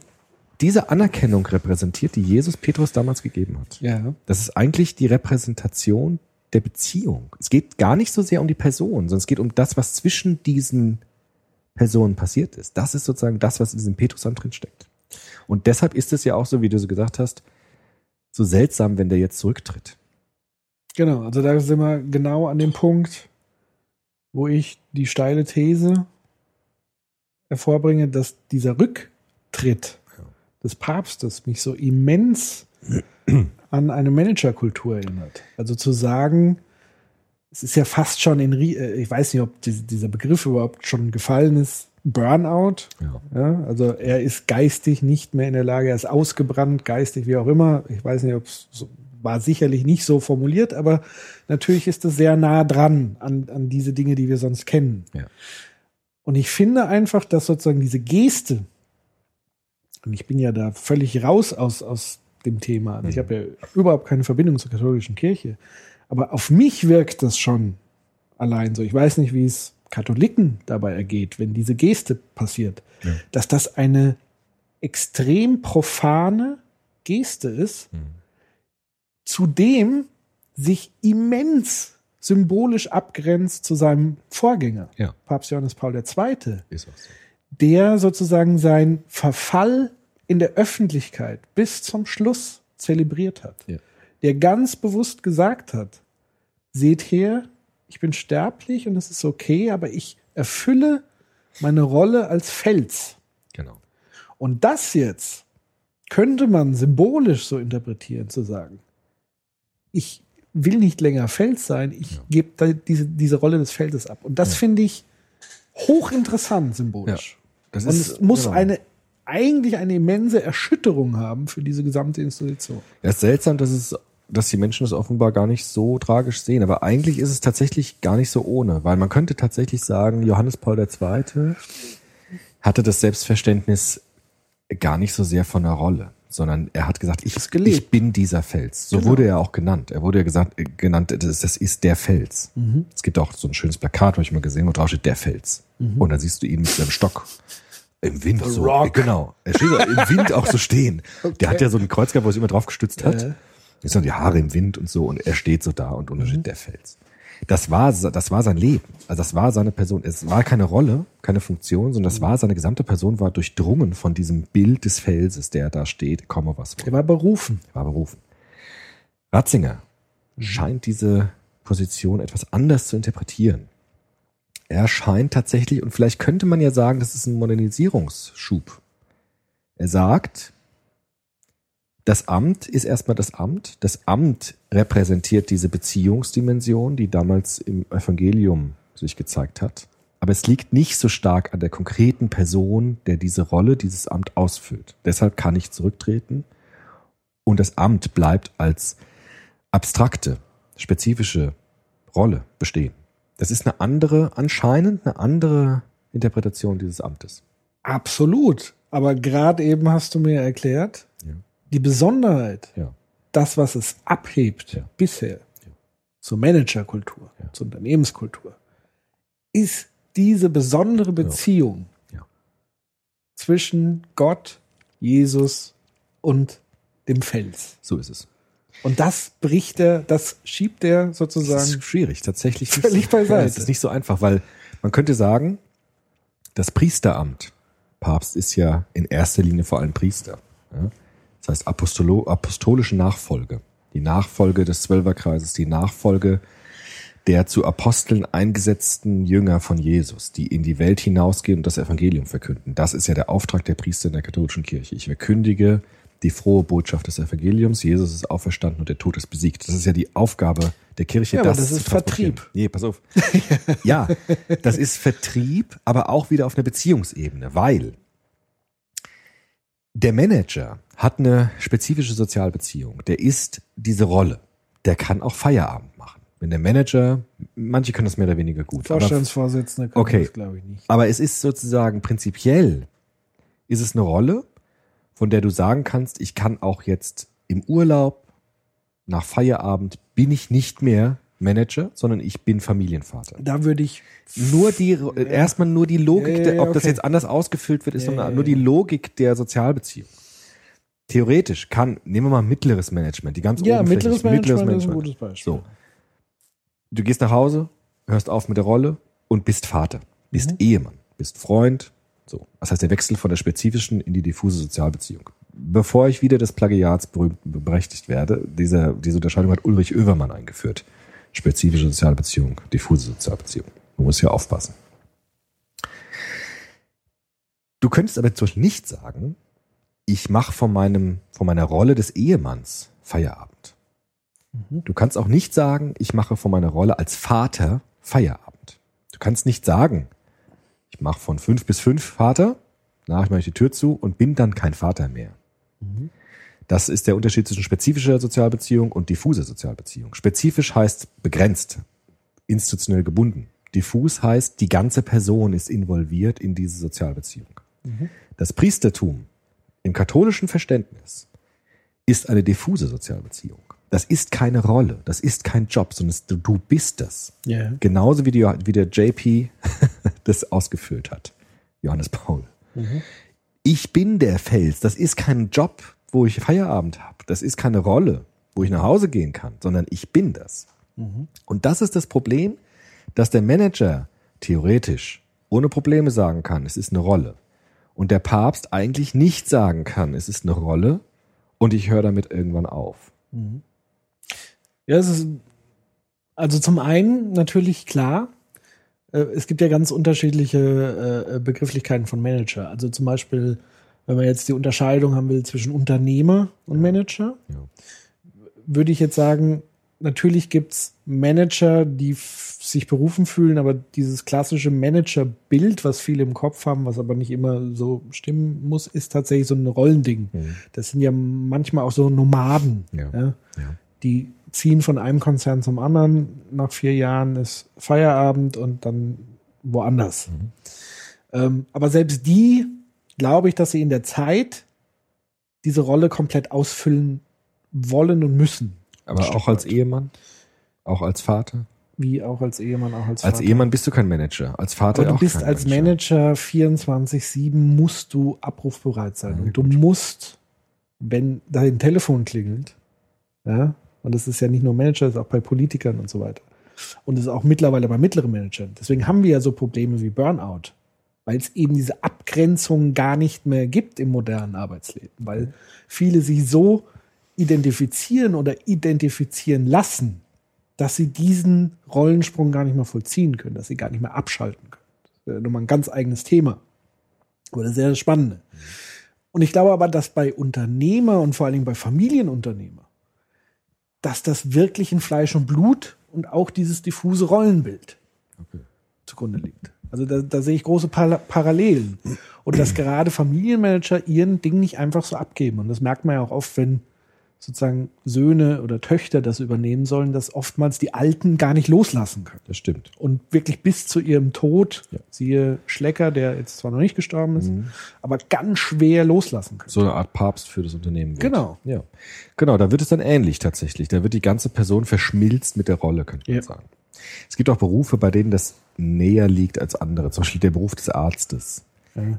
diese Anerkennung repräsentiert, die Jesus Petrus damals gegeben hat. Ja. Das ist eigentlich die Repräsentation der Beziehung. Es geht gar nicht so sehr um die Person, sondern es geht um das, was zwischen diesen Personen passiert ist. Das ist sozusagen das, was in diesem Petrusamt drin steckt. Und deshalb ist es ja auch so, wie du so gesagt hast, so seltsam, wenn der jetzt zurücktritt. Genau, also da sind wir genau an dem Punkt, wo ich die steile These hervorbringe, dass dieser Rücktritt des Papstes mich so immens an eine Managerkultur erinnert. Also zu sagen, es ist ja fast schon in, äh, ich weiß nicht, ob die- dieser Begriff überhaupt schon gefallen ist, Burnout. Ja. Ja, also er ist geistig nicht mehr in der Lage, er ist ausgebrannt, geistig, wie auch immer. Ich weiß nicht, ob es so, war sicherlich nicht so formuliert, aber natürlich ist es sehr nah dran an, an diese Dinge, die wir sonst kennen. Ja. Und ich finde einfach, dass sozusagen diese Geste, und ich bin ja da völlig raus aus, aus dem Thema, also ich habe ja überhaupt keine Verbindung zur katholischen Kirche, aber auf mich wirkt das schon allein so. Ich weiß nicht, wie es Katholiken dabei ergeht, wenn diese Geste passiert, dass das eine extrem profane Geste ist, zudem sich immens symbolisch abgrenzt zu seinem Vorgänger, Ja. Papst Johannes Paul II., so. der sozusagen seinen Verfall in der Öffentlichkeit bis zum Schluss zelebriert hat. Ja. Der ganz bewusst gesagt hat, seht her, ich bin sterblich und es ist okay, aber ich erfülle meine Rolle als Fels. Genau. Und das jetzt könnte man symbolisch so interpretieren, zu sagen, ich will nicht länger Fels sein, ich gebe da diese, diese Rolle des Feldes ab. Und das finde ich hochinteressant symbolisch. Das Und ist- es muss genau. eine eigentlich eine immense Erschütterung haben für diese gesamte Institution. Ja, ist seltsam, dass es, dass die Menschen es offenbar gar nicht so tragisch sehen. Aber eigentlich ist es tatsächlich gar nicht so ohne, weil man könnte tatsächlich sagen, Johannes Paul II. hatte das Selbstverständnis gar nicht so sehr von der Rolle, sondern er hat gesagt, ich, ich bin dieser Fels. So wurde er auch genannt. Er wurde ja gesagt, äh, genannt, das, das ist der Fels. Es gibt auch so ein schönes Plakat, habe ich mal gesehen, wo drauf steht, der Fels. Und dann siehst du ihn mit seinem Stock. Im Wind so. Rock. Genau. Er steht im Wind auch so stehen. Der hat ja so einen Kreuz gehabt, wo er sich immer drauf gestützt hat. Ja. Jetzt sind die Haare im Wind und so und er steht so da und unten steht der Fels. Das war, das war sein Leben. Also das war seine Person. Es war keine Rolle, keine Funktion, sondern das war seine gesamte Person war durchdrungen von diesem Bild des Felses, der da steht, komme was Er war berufen. Er war berufen. Ratzinger scheint diese Position etwas anders zu interpretieren. Er scheint tatsächlich, und vielleicht könnte man ja sagen, das ist ein Modernisierungsschub. Er sagt, das Amt ist erstmal das Amt. Das Amt repräsentiert diese Beziehungsdimension, die damals im Evangelium sich gezeigt hat. Aber es liegt nicht so stark an der konkreten Person, der diese Rolle, dieses Amt ausfüllt. Deshalb kann ich zurücktreten und das Amt bleibt als abstrakte, spezifische Rolle bestehen. Das ist eine andere, anscheinend eine andere Interpretation dieses Amtes. Absolut. Aber gerade eben hast du mir erklärt, Ja. Die Besonderheit, Ja. das, was es abhebt Ja. bisher zur Managerkultur, Ja. zur Unternehmenskultur, ist diese besondere Beziehung Ja. zwischen Gott, Jesus und dem Fels. So ist es. Und das bricht er, das schiebt er Das sozusagen. ist schwierig, tatsächlich. Völlig so- beiseite. Ja, es ist nicht so einfach, weil man könnte sagen, das Priesteramt, Papst ist ja in erster Linie vor allem Priester. Ja? Das heißt Apostolo, apostolische Nachfolge. Die Nachfolge des Zwölferkreises, die Nachfolge der zu Aposteln eingesetzten Jünger von Jesus, die in die Welt hinausgehen und das Evangelium verkünden. Das ist ja der Auftrag der Priester in der katholischen Kirche. Ich verkündige die frohe Botschaft des Evangeliums. Jesus ist auferstanden und der Tod ist besiegt. Das ist ja die Aufgabe der Kirche. Ja, das zu ist. Vertrieb. Nee, pass auf. ja, das ist Vertrieb, aber auch wieder auf einer Beziehungsebene, weil der Manager hat eine spezifische Sozialbeziehung. Der ist diese Rolle. Der kann auch Feierabend machen. Wenn der Manager, manche können das mehr oder weniger gut. Vorstandsvorsitzender kann Okay. das, glaube ich, nicht. aber es ist sozusagen prinzipiell, ist es eine Rolle, von der du sagen kannst, ich kann auch jetzt im Urlaub, nach Feierabend, bin ich nicht mehr Manager, sondern ich bin Familienvater. Da würde ich Nur die, äh, erstmal nur die Logik, Ja, ja, ja, ob das okay. jetzt anders ausgefüllt wird, ist Ja, nur, ja, nur die ja. Logik der Sozialbeziehung. Theoretisch kann, nehmen wir mal mittleres Management, die ganz ja, oberflächlich- mittleres Management, ist ein gutes Beispiel. So. Du gehst nach Hause, hörst auf mit der Rolle und bist Vater, bist Mhm. Ehemann, bist Freund. So. Das heißt, der Wechsel von der spezifischen in die diffuse Sozialbeziehung. Bevor ich wieder des Plagiats berühmt berechtigt werde, diese, diese Unterscheidung hat Ulrich Oevermann eingeführt. Spezifische Sozialbeziehung, diffuse Sozialbeziehung. Man muss hier aufpassen. Du könntest aber zum Beispiel nicht sagen, ich mache von meinem, von meiner Rolle des Ehemanns Feierabend. Du kannst auch nicht sagen, ich mache von meiner Rolle als Vater Feierabend. Du kannst nicht sagen, ich mache von fünf bis fünf Vater, nach mache ich die Tür zu und bin dann kein Vater mehr. Das ist der Unterschied zwischen spezifischer Sozialbeziehung und diffuser Sozialbeziehung. Spezifisch heißt begrenzt, institutionell gebunden. Diffus heißt, die ganze Person ist involviert in diese Sozialbeziehung. Das Priestertum im katholischen Verständnis ist eine diffuse Sozialbeziehung. Das ist keine Rolle, das ist kein Job, sondern du, bist das. Ja. Genauso wie, die, wie der JP das ausgefüllt hat, Johannes Paul. Ich bin der Fels, das ist kein Job, wo ich Feierabend habe. Das ist keine Rolle, wo ich nach Hause gehen kann, sondern ich bin das. Und das ist das Problem, dass der Manager theoretisch ohne Probleme sagen kann, es ist eine Rolle. Und der Papst eigentlich nicht sagen kann, es ist eine Rolle und ich höre damit irgendwann auf. Ja, es ist also zum einen natürlich klar, äh, es gibt ja ganz unterschiedliche äh, Begrifflichkeiten von Manager. Also zum Beispiel, wenn man jetzt die Unterscheidung haben will zwischen Unternehmer und Manager, Ja. würde ich jetzt sagen, natürlich gibt's Manager, die sich berufen fühlen, aber dieses klassische Manager-Bild, was viele im Kopf haben, was aber nicht immer so stimmen muss, ist tatsächlich so ein Rollending. Das sind ja manchmal auch so Nomaden. Ja. Ja? Die ziehen von einem Konzern zum anderen. Nach vier Jahren ist Feierabend und dann woanders. Ähm, aber selbst die, glaube ich, dass sie in der Zeit diese Rolle komplett ausfüllen wollen und müssen. Aber Ein auch Stück als weit. Ehemann? Auch als Vater? Wie auch als Ehemann, auch als Als Vater. Ehemann bist du kein Manager. Als Vater Aber du auch bist als Manager 24-7 musst du abrufbereit sein. Ja, und du musst, wenn dein Telefon klingelt, ja, und das ist ja nicht nur Manager, das ist auch bei Politikern und so weiter. Und das ist auch mittlerweile bei mittleren Managern. Deswegen haben wir ja so Probleme wie Burnout. Weil es eben diese Abgrenzung gar nicht mehr gibt im modernen Arbeitsleben. Weil viele sich so identifizieren oder identifizieren lassen, dass sie diesen Rollensprung gar nicht mehr vollziehen können, dass sie gar nicht mehr abschalten können. Das wäre nochmal ein ganz eigenes Thema. Aber das ist sehr spannend. Und ich glaube aber, dass bei Unternehmer und vor allen Dingen bei Familienunternehmer, dass das wirklich in Fleisch und Blut und auch dieses diffuse Rollenbild zugrunde liegt. Also da, da sehe ich große Par Parallelen. Und dass gerade Familienmanager ihren Ding nicht einfach so abgeben. Und das merkt man ja auch oft, wenn sozusagen Söhne oder Töchter das übernehmen sollen, dass oftmals die Alten gar nicht loslassen können. Das stimmt. Und wirklich bis zu ihrem Tod, Ja. siehe Schlecker, der jetzt zwar noch nicht gestorben ist, aber ganz schwer loslassen können. So eine Art Papst für das Unternehmen. Wird. Genau. Ja. Genau, da wird es dann ähnlich tatsächlich. Da wird die ganze Person verschmilzt mit der Rolle, könnte man Ja. sagen. Es gibt auch Berufe, bei denen das näher liegt als andere. Zum Beispiel der Beruf des Arztes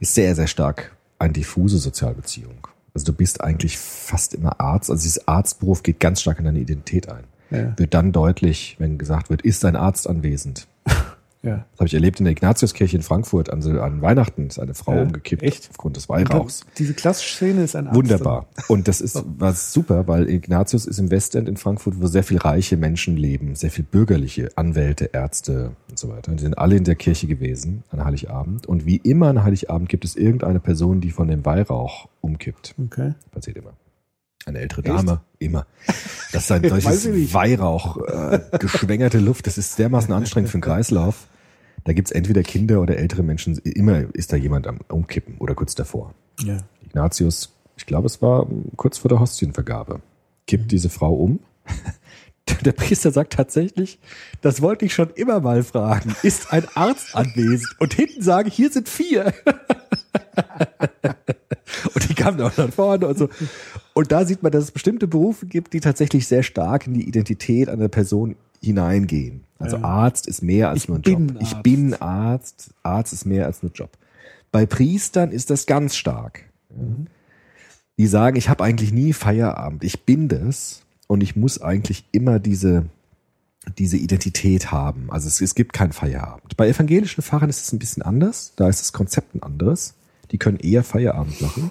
ist sehr, sehr stark eine diffuse Sozialbeziehung. Also du bist eigentlich fast immer Arzt. Also dieses Arztberuf geht ganz stark in deine Identität ein. Ja. Wird dann deutlich, wenn gesagt wird, ist ein Arzt anwesend. Ja. Das habe ich erlebt in der Ignatiuskirche in Frankfurt an, an Weihnachten. Ist eine Frau Ja, umgekippt echt? aufgrund des Weihrauchs. Diese klassische Szene ist ein Arzt. Wunderbar. Und das ist war super, weil Ignatius ist im Westend in Frankfurt, wo sehr viel reiche Menschen leben, sehr viel bürgerliche Anwälte, Ärzte und so weiter. Und die sind alle in der Kirche gewesen an Heiligabend. Und wie immer an Heiligabend gibt es irgendeine Person, die von dem Weihrauch umkippt. Okay. Passiert immer. Eine ältere Dame, immer. Das ist ein solches. Weihrauch, äh, geschwängerte Luft, das ist dermaßen anstrengend für den Kreislauf. Da gibt's entweder Kinder oder ältere Menschen, immer ist da jemand am Umkippen oder kurz davor. Ja. Ignatius, ich glaube, es war kurz vor der Hostienvergabe, kippt diese Frau um. Der Priester sagt tatsächlich, das wollte ich schon immer mal fragen. Ist ein Arzt anwesend? Und hinten sagen, hier sind vier. Kamen auch nach vorne und so. Und da sieht man, dass es bestimmte Berufe gibt, die tatsächlich sehr stark in die Identität einer Person hineingehen. Also Ja. Arzt ist mehr als Ich nur ein Job. Ich Arzt. bin Arzt. Arzt ist mehr als nur Job. Bei Priestern ist das ganz stark. Die sagen, ich habe eigentlich nie Feierabend. Ich bin das und ich muss eigentlich immer diese diese Identität haben. Also es, es gibt keinen Feierabend. Bei evangelischen Pfarrern ist es ein bisschen anders. Da ist das Konzept ein anderes. Die können eher Feierabend machen.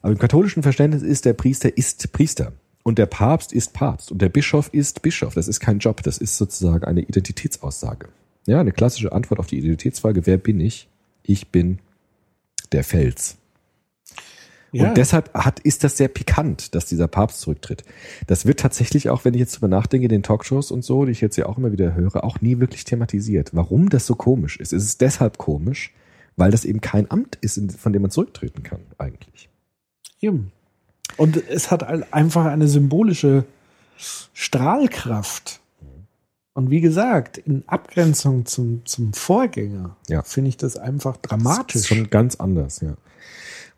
Aber im katholischen Verständnis ist der Priester ist Priester. Und der Papst ist Papst. Und der Bischof ist Bischof. Das ist kein Job. Das ist sozusagen eine Identitätsaussage. Ja, eine klassische Antwort auf die Identitätsfrage. Wer bin ich? Ich bin der Fels. Ja. Und deshalb hat, ist das sehr pikant, dass dieser Papst zurücktritt. Das wird tatsächlich auch, wenn ich jetzt drüber nachdenke, in den Talkshows und so, die ich jetzt ja auch immer wieder höre, auch nie wirklich thematisiert. Warum das so komisch ist? Es ist deshalb komisch, weil das eben kein Amt ist, von dem man zurücktreten kann, eigentlich. Eben. Und es hat ein- einfach eine symbolische Strahlkraft. Und wie gesagt, in Abgrenzung zum, zum Vorgänger Ja. finde ich das einfach Das dramatisch. ist schon ganz anders, ja.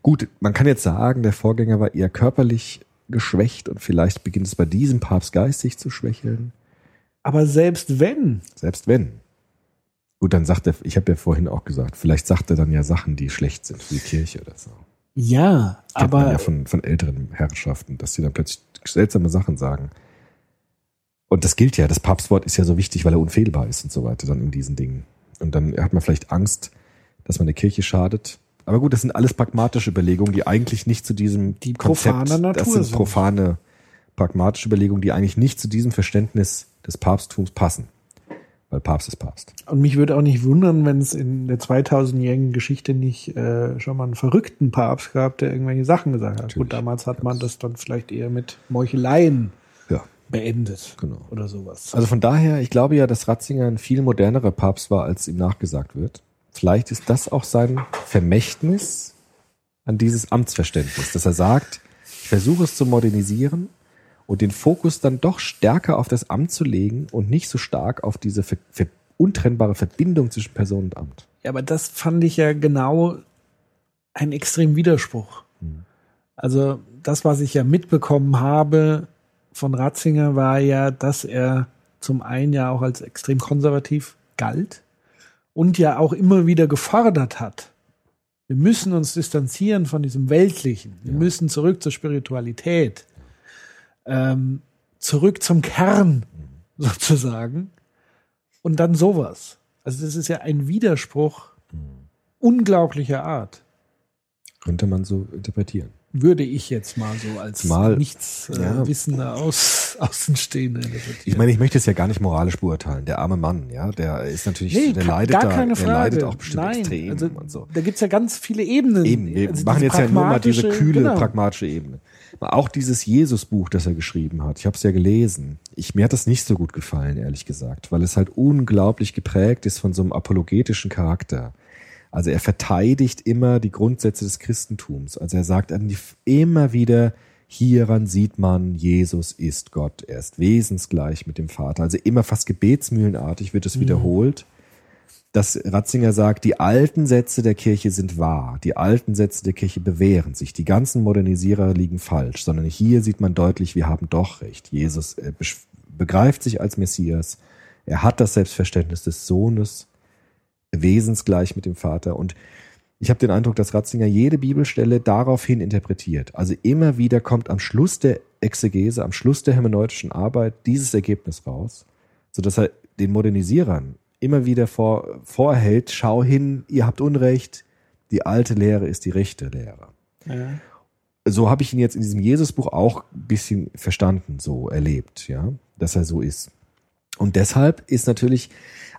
Gut, man kann jetzt sagen, der Vorgänger war eher körperlich geschwächt und vielleicht beginnt es bei diesem Papst geistig zu schwächeln. Aber selbst wenn, Selbst wenn. Gut, dann sagt er, ich habe ja vorhin auch gesagt, vielleicht sagt er dann ja Sachen, die schlecht sind für die Kirche oder so. ja, Kennt man aber ja von, von älteren Herrschaften, dass sie dann plötzlich seltsame Sachen sagen. Und das gilt ja, das Papstwort ist ja so wichtig, weil er unfehlbar ist und so weiter dann in diesen Dingen. Und dann hat man vielleicht Angst, dass man der Kirche schadet. Aber gut, das sind alles pragmatische Überlegungen, die eigentlich nicht zu diesem Die profaner Natur das sind sind. profane, pragmatische Überlegungen, die eigentlich nicht zu diesem Verständnis des Papsttums passen. Weil Papst ist Papst. Und mich würde auch nicht wundern, wenn es in der 2000-jährigen Geschichte nicht äh, schon mal einen verrückten Papst gab, der irgendwelche Sachen gesagt hat. Natürlich. Gut, damals hat man das dann vielleicht eher mit Meucheleien Ja, beendet. Genau. Oder sowas. Also von daher, ich glaube ja, dass Ratzinger ein viel modernerer Papst war, als ihm nachgesagt wird. Vielleicht ist das auch sein Vermächtnis an dieses Amtsverständnis, dass er sagt, ich versuche es zu modernisieren und den Fokus dann doch stärker auf das Amt zu legen und nicht so stark auf diese ver ver untrennbare Verbindung zwischen Person und Amt. Ja, aber das fand ich ja genau ein extrem Widerspruch. Also das, was ich ja mitbekommen habe von Ratzinger, war ja, dass er zum einen ja auch als extrem konservativ galt und ja auch immer wieder gefordert hat. Wir müssen uns distanzieren von diesem Weltlichen. Wir Ja. müssen zurück zur Spiritualität. Ähm, zurück zum Kern sozusagen. Und dann sowas. Also das ist ja ein Widerspruch unglaublicher Art. Könnte man so interpretieren. Würde ich jetzt mal so als Mal, nichts äh, ja. wissender Aus, Außenstehender interpretieren. Ich meine, ich möchte es ja gar nicht moralisch beurteilen. Der arme Mann, ja, der ist natürlich, Nee, der leidet gar da, keine der Frage. leidet auch bestimmt Nein, extrem also, und so. Da gibt's ja ganz viele Ebenen. Eben, wir Also machen jetzt ja nur mal diese kühle, genau. pragmatische Ebene. Auch dieses Jesus-Buch, das er geschrieben hat, ich habe es ja gelesen. Ich, mir hat das nicht so gut gefallen, ehrlich gesagt, weil es halt unglaublich geprägt ist von so einem apologetischen Charakter. Also er verteidigt immer die Grundsätze des Christentums. Also er sagt immer wieder, hieran sieht man, Jesus ist Gott. Er ist wesensgleich mit dem Vater. Also immer fast gebetsmühlenartig wird es wiederholt dass Ratzinger sagt, die alten Sätze der Kirche sind wahr, die alten Sätze der Kirche bewähren sich, die ganzen Modernisierer liegen falsch, sondern hier sieht man deutlich, wir haben doch recht. Jesus äh, begreift sich als Messias, Er hat das Selbstverständnis des Sohnes, wesensgleich mit dem Vater. Und ich habe den Eindruck, dass Ratzinger jede Bibelstelle daraufhin interpretiert. Also immer wieder kommt am Schluss der Exegese, am Schluss der hermeneutischen Arbeit dieses Ergebnis raus, sodass er den Modernisierern immer wieder vor, vorhält, schau hin, ihr habt Unrecht, die alte Lehre ist die rechte Lehre. Ja. So habe ich ihn jetzt in diesem Jesusbuch auch ein bisschen verstanden, so erlebt, ja, dass er so ist. Und deshalb ist natürlich,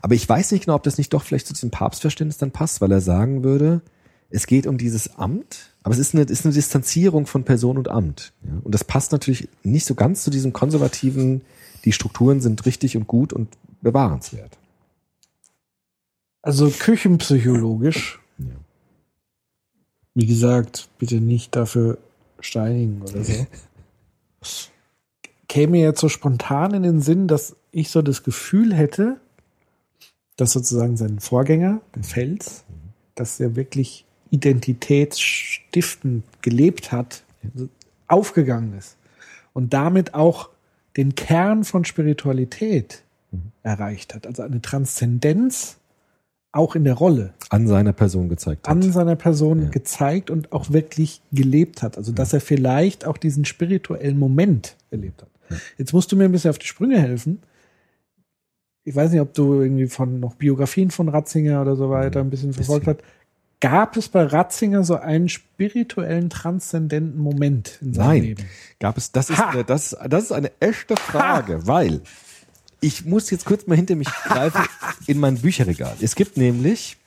aber ich weiß nicht genau, ob das nicht doch vielleicht zu diesem Papstverständnis dann passt, weil er sagen würde, es geht um dieses Amt, aber es ist eine, ist eine Distanzierung von Person und Amt. Ja? Und das passt natürlich nicht so ganz zu diesem konservativen, die Strukturen sind richtig und gut und bewahrenswert. Also küchenpsychologisch, Ja. wie gesagt, bitte nicht dafür steinigen oder so. Käme jetzt so spontan in den Sinn, dass ich so das Gefühl hätte, dass sozusagen sein Vorgänger, der Fels, dass er wirklich identitätsstiftend gelebt hat, aufgegangen ist und damit auch den Kern von Spiritualität erreicht hat. Also eine Transzendenz auch in der Rolle An seiner Person gezeigt hat. an seiner Person Ja. gezeigt und auch wirklich gelebt hat. Also, dass er vielleicht auch diesen spirituellen Moment erlebt hat. Jetzt musst du mir ein bisschen auf die Sprünge helfen. Ich weiß nicht, ob du irgendwie von noch Biografien von Ratzinger oder so weiter ein bisschen verfolgt hast. Gab es bei Ratzinger so einen spirituellen, transzendenten Moment in seinem Nein, Leben? gab es, das ist, Ha! eine, das, das ist eine echte Frage, weil ich muss jetzt kurz mal hinter mich greifen in mein Bücherregal. Es gibt nämlich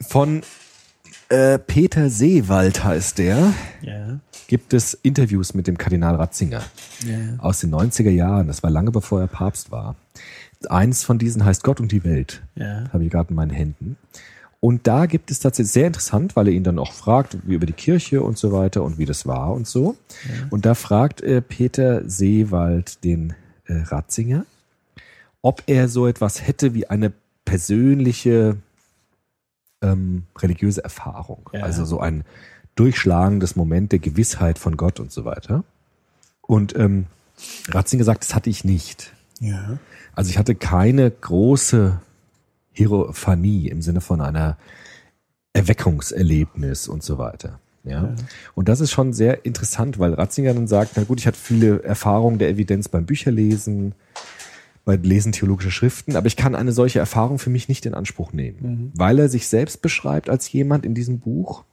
von äh, Peter Seewald heißt der, Ja. gibt es Interviews mit dem Kardinal Ratzinger ja. aus den 90er Jahren. Das war lange bevor er Papst war. Eins von diesen heißt Gott und die Welt. Ja. Habe ich gerade in meinen Händen. Und da gibt es tatsächlich sehr interessant, weil er ihn dann auch fragt, wie über die Kirche und so weiter und wie das war und so. Und da fragt äh, Peter Seewald den äh, Ratzinger, ob er so etwas hätte wie eine persönliche ähm, religiöse Erfahrung. Ja. Also so ein durchschlagendes Moment der Gewissheit von Gott und so weiter. Und ähm, Ratzinger sagt, das hatte ich nicht. Ja. Also ich hatte keine große Hierophanie im Sinne von einer Erweckungserlebnis und so weiter. Ja. Und das ist schon sehr interessant, weil Ratzinger dann sagt, na gut, ich hatte viele Erfahrungen der Evidenz beim Bücherlesen, bei Lesen theologischer Schriften, aber ich kann eine solche Erfahrung für mich nicht in Anspruch nehmen, weil er sich selbst beschreibt als jemand in diesem Buch,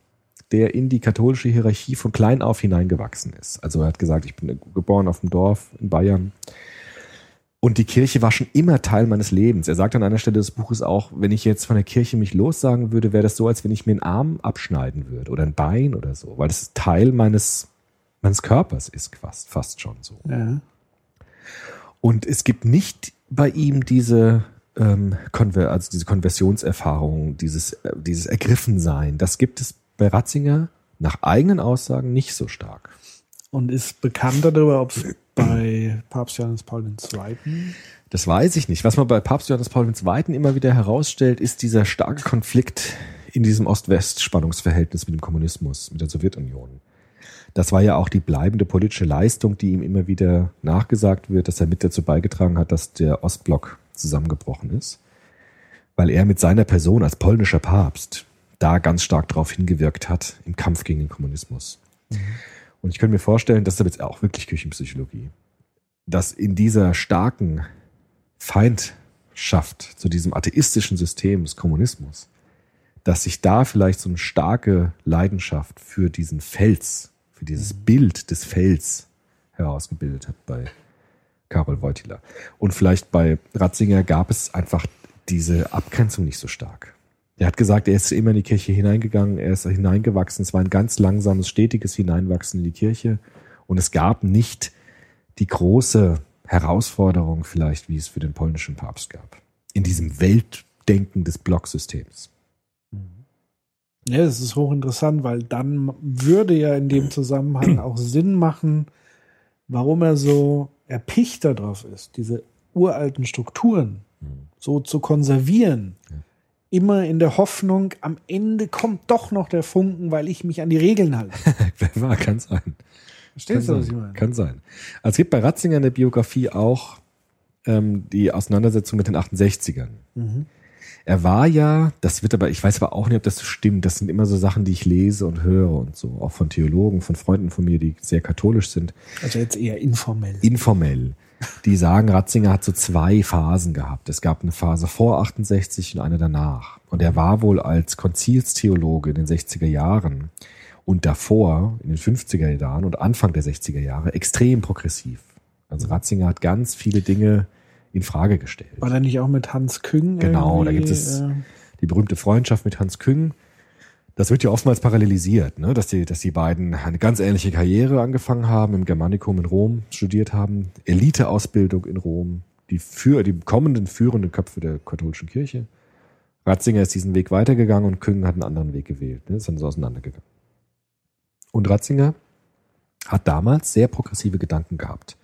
der in die katholische Hierarchie von klein auf hineingewachsen ist. Also er hat gesagt, ich bin geboren auf dem Dorf in Bayern, und die Kirche war schon immer Teil meines Lebens. Er sagt an einer Stelle des Buches auch, wenn ich jetzt von der Kirche mich lossagen würde, wäre das so, als wenn ich mir einen Arm abschneiden würde oder ein Bein oder so, weil das Teil meines, meines Körpers ist fast, fast schon so. Ja. Und es gibt nicht bei ihm diese, ähm, Konver also diese Konversionserfahrung, dieses, äh, dieses Ergriffensein. Das gibt es bei Ratzinger nach eigenen Aussagen nicht so stark. Und ist bekannter darüber, ob es bei Papst Johannes Paul II. Das weiß ich nicht. Was man bei Papst Johannes Paul II. immer wieder herausstellt, ist dieser starke Konflikt in diesem Ost-West-Spannungsverhältnis mit dem Kommunismus, mit der Sowjetunion. Das war ja auch die bleibende politische Leistung, die ihm immer wieder nachgesagt wird, dass er mit dazu beigetragen hat, dass der Ostblock zusammengebrochen ist. Weil er mit seiner Person als polnischer Papst da ganz stark darauf hingewirkt hat im Kampf gegen den Kommunismus. Und ich könnte mir vorstellen, das ist jetzt auch wirklich Küchenpsychologie, dass in dieser starken Feindschaft zu diesem atheistischen System des Kommunismus, dass sich da vielleicht so eine starke Leidenschaft für diesen Fels, für dieses Bild des Fels herausgebildet hat bei Karol Wojtyla. Und vielleicht bei Ratzinger gab es einfach diese Abgrenzung nicht so stark. Er hat gesagt, er ist immer in die Kirche hineingegangen, er ist hineingewachsen. Es war ein ganz langsames, stetiges Hineinwachsen in die Kirche. Und es gab nicht die große Herausforderung vielleicht, wie es für den polnischen Papst gab. In diesem Weltdenken des Blocksystems. Ja, das ist hochinteressant, weil dann würde ja in dem Zusammenhang auch Sinn machen, warum er so erpicht darauf ist, diese uralten Strukturen so zu konservieren. Immer in der Hoffnung, am Ende kommt doch noch der Funken, weil ich mich an die Regeln halte. Wer war, kann sein. Verstehst du, kann was ich meine? Kann sein. Also es gibt bei Ratzinger in der Biografie auch ähm, die Auseinandersetzung mit den 68ern. Er war ja, das wird aber, ich weiß aber auch nicht, ob das so stimmt. Das sind immer so Sachen, die ich lese und höre und so, auch von Theologen, von Freunden von mir, die sehr katholisch sind. Also jetzt eher informell. informell. Die sagen, Ratzinger hat so zwei Phasen gehabt. Es gab eine Phase vor 68 und eine danach. Und er war wohl als Konzilstheologe in den 60er Jahren und davor, in den 50er Jahren und Anfang der 60er Jahre, extrem progressiv. Also Ratzinger hat ganz viele Dinge in Frage gestellt. War da nicht auch mit Hans Küng? Genau, da gibt es äh, die berühmte Freundschaft mit Hans Küng. Das wird ja oftmals parallelisiert, ne? dass, die, dass die beiden eine ganz ähnliche Karriere angefangen haben, im Germanicum in Rom studiert haben, Eliteausbildung in Rom, die, für, die kommenden führenden Köpfe der katholischen Kirche. Ratzinger ist diesen Weg weitergegangen und Küng hat einen anderen Weg gewählt. Ne? Ist dann so auseinandergegangen. Und Ratzinger hat damals sehr progressive Gedanken gehabt.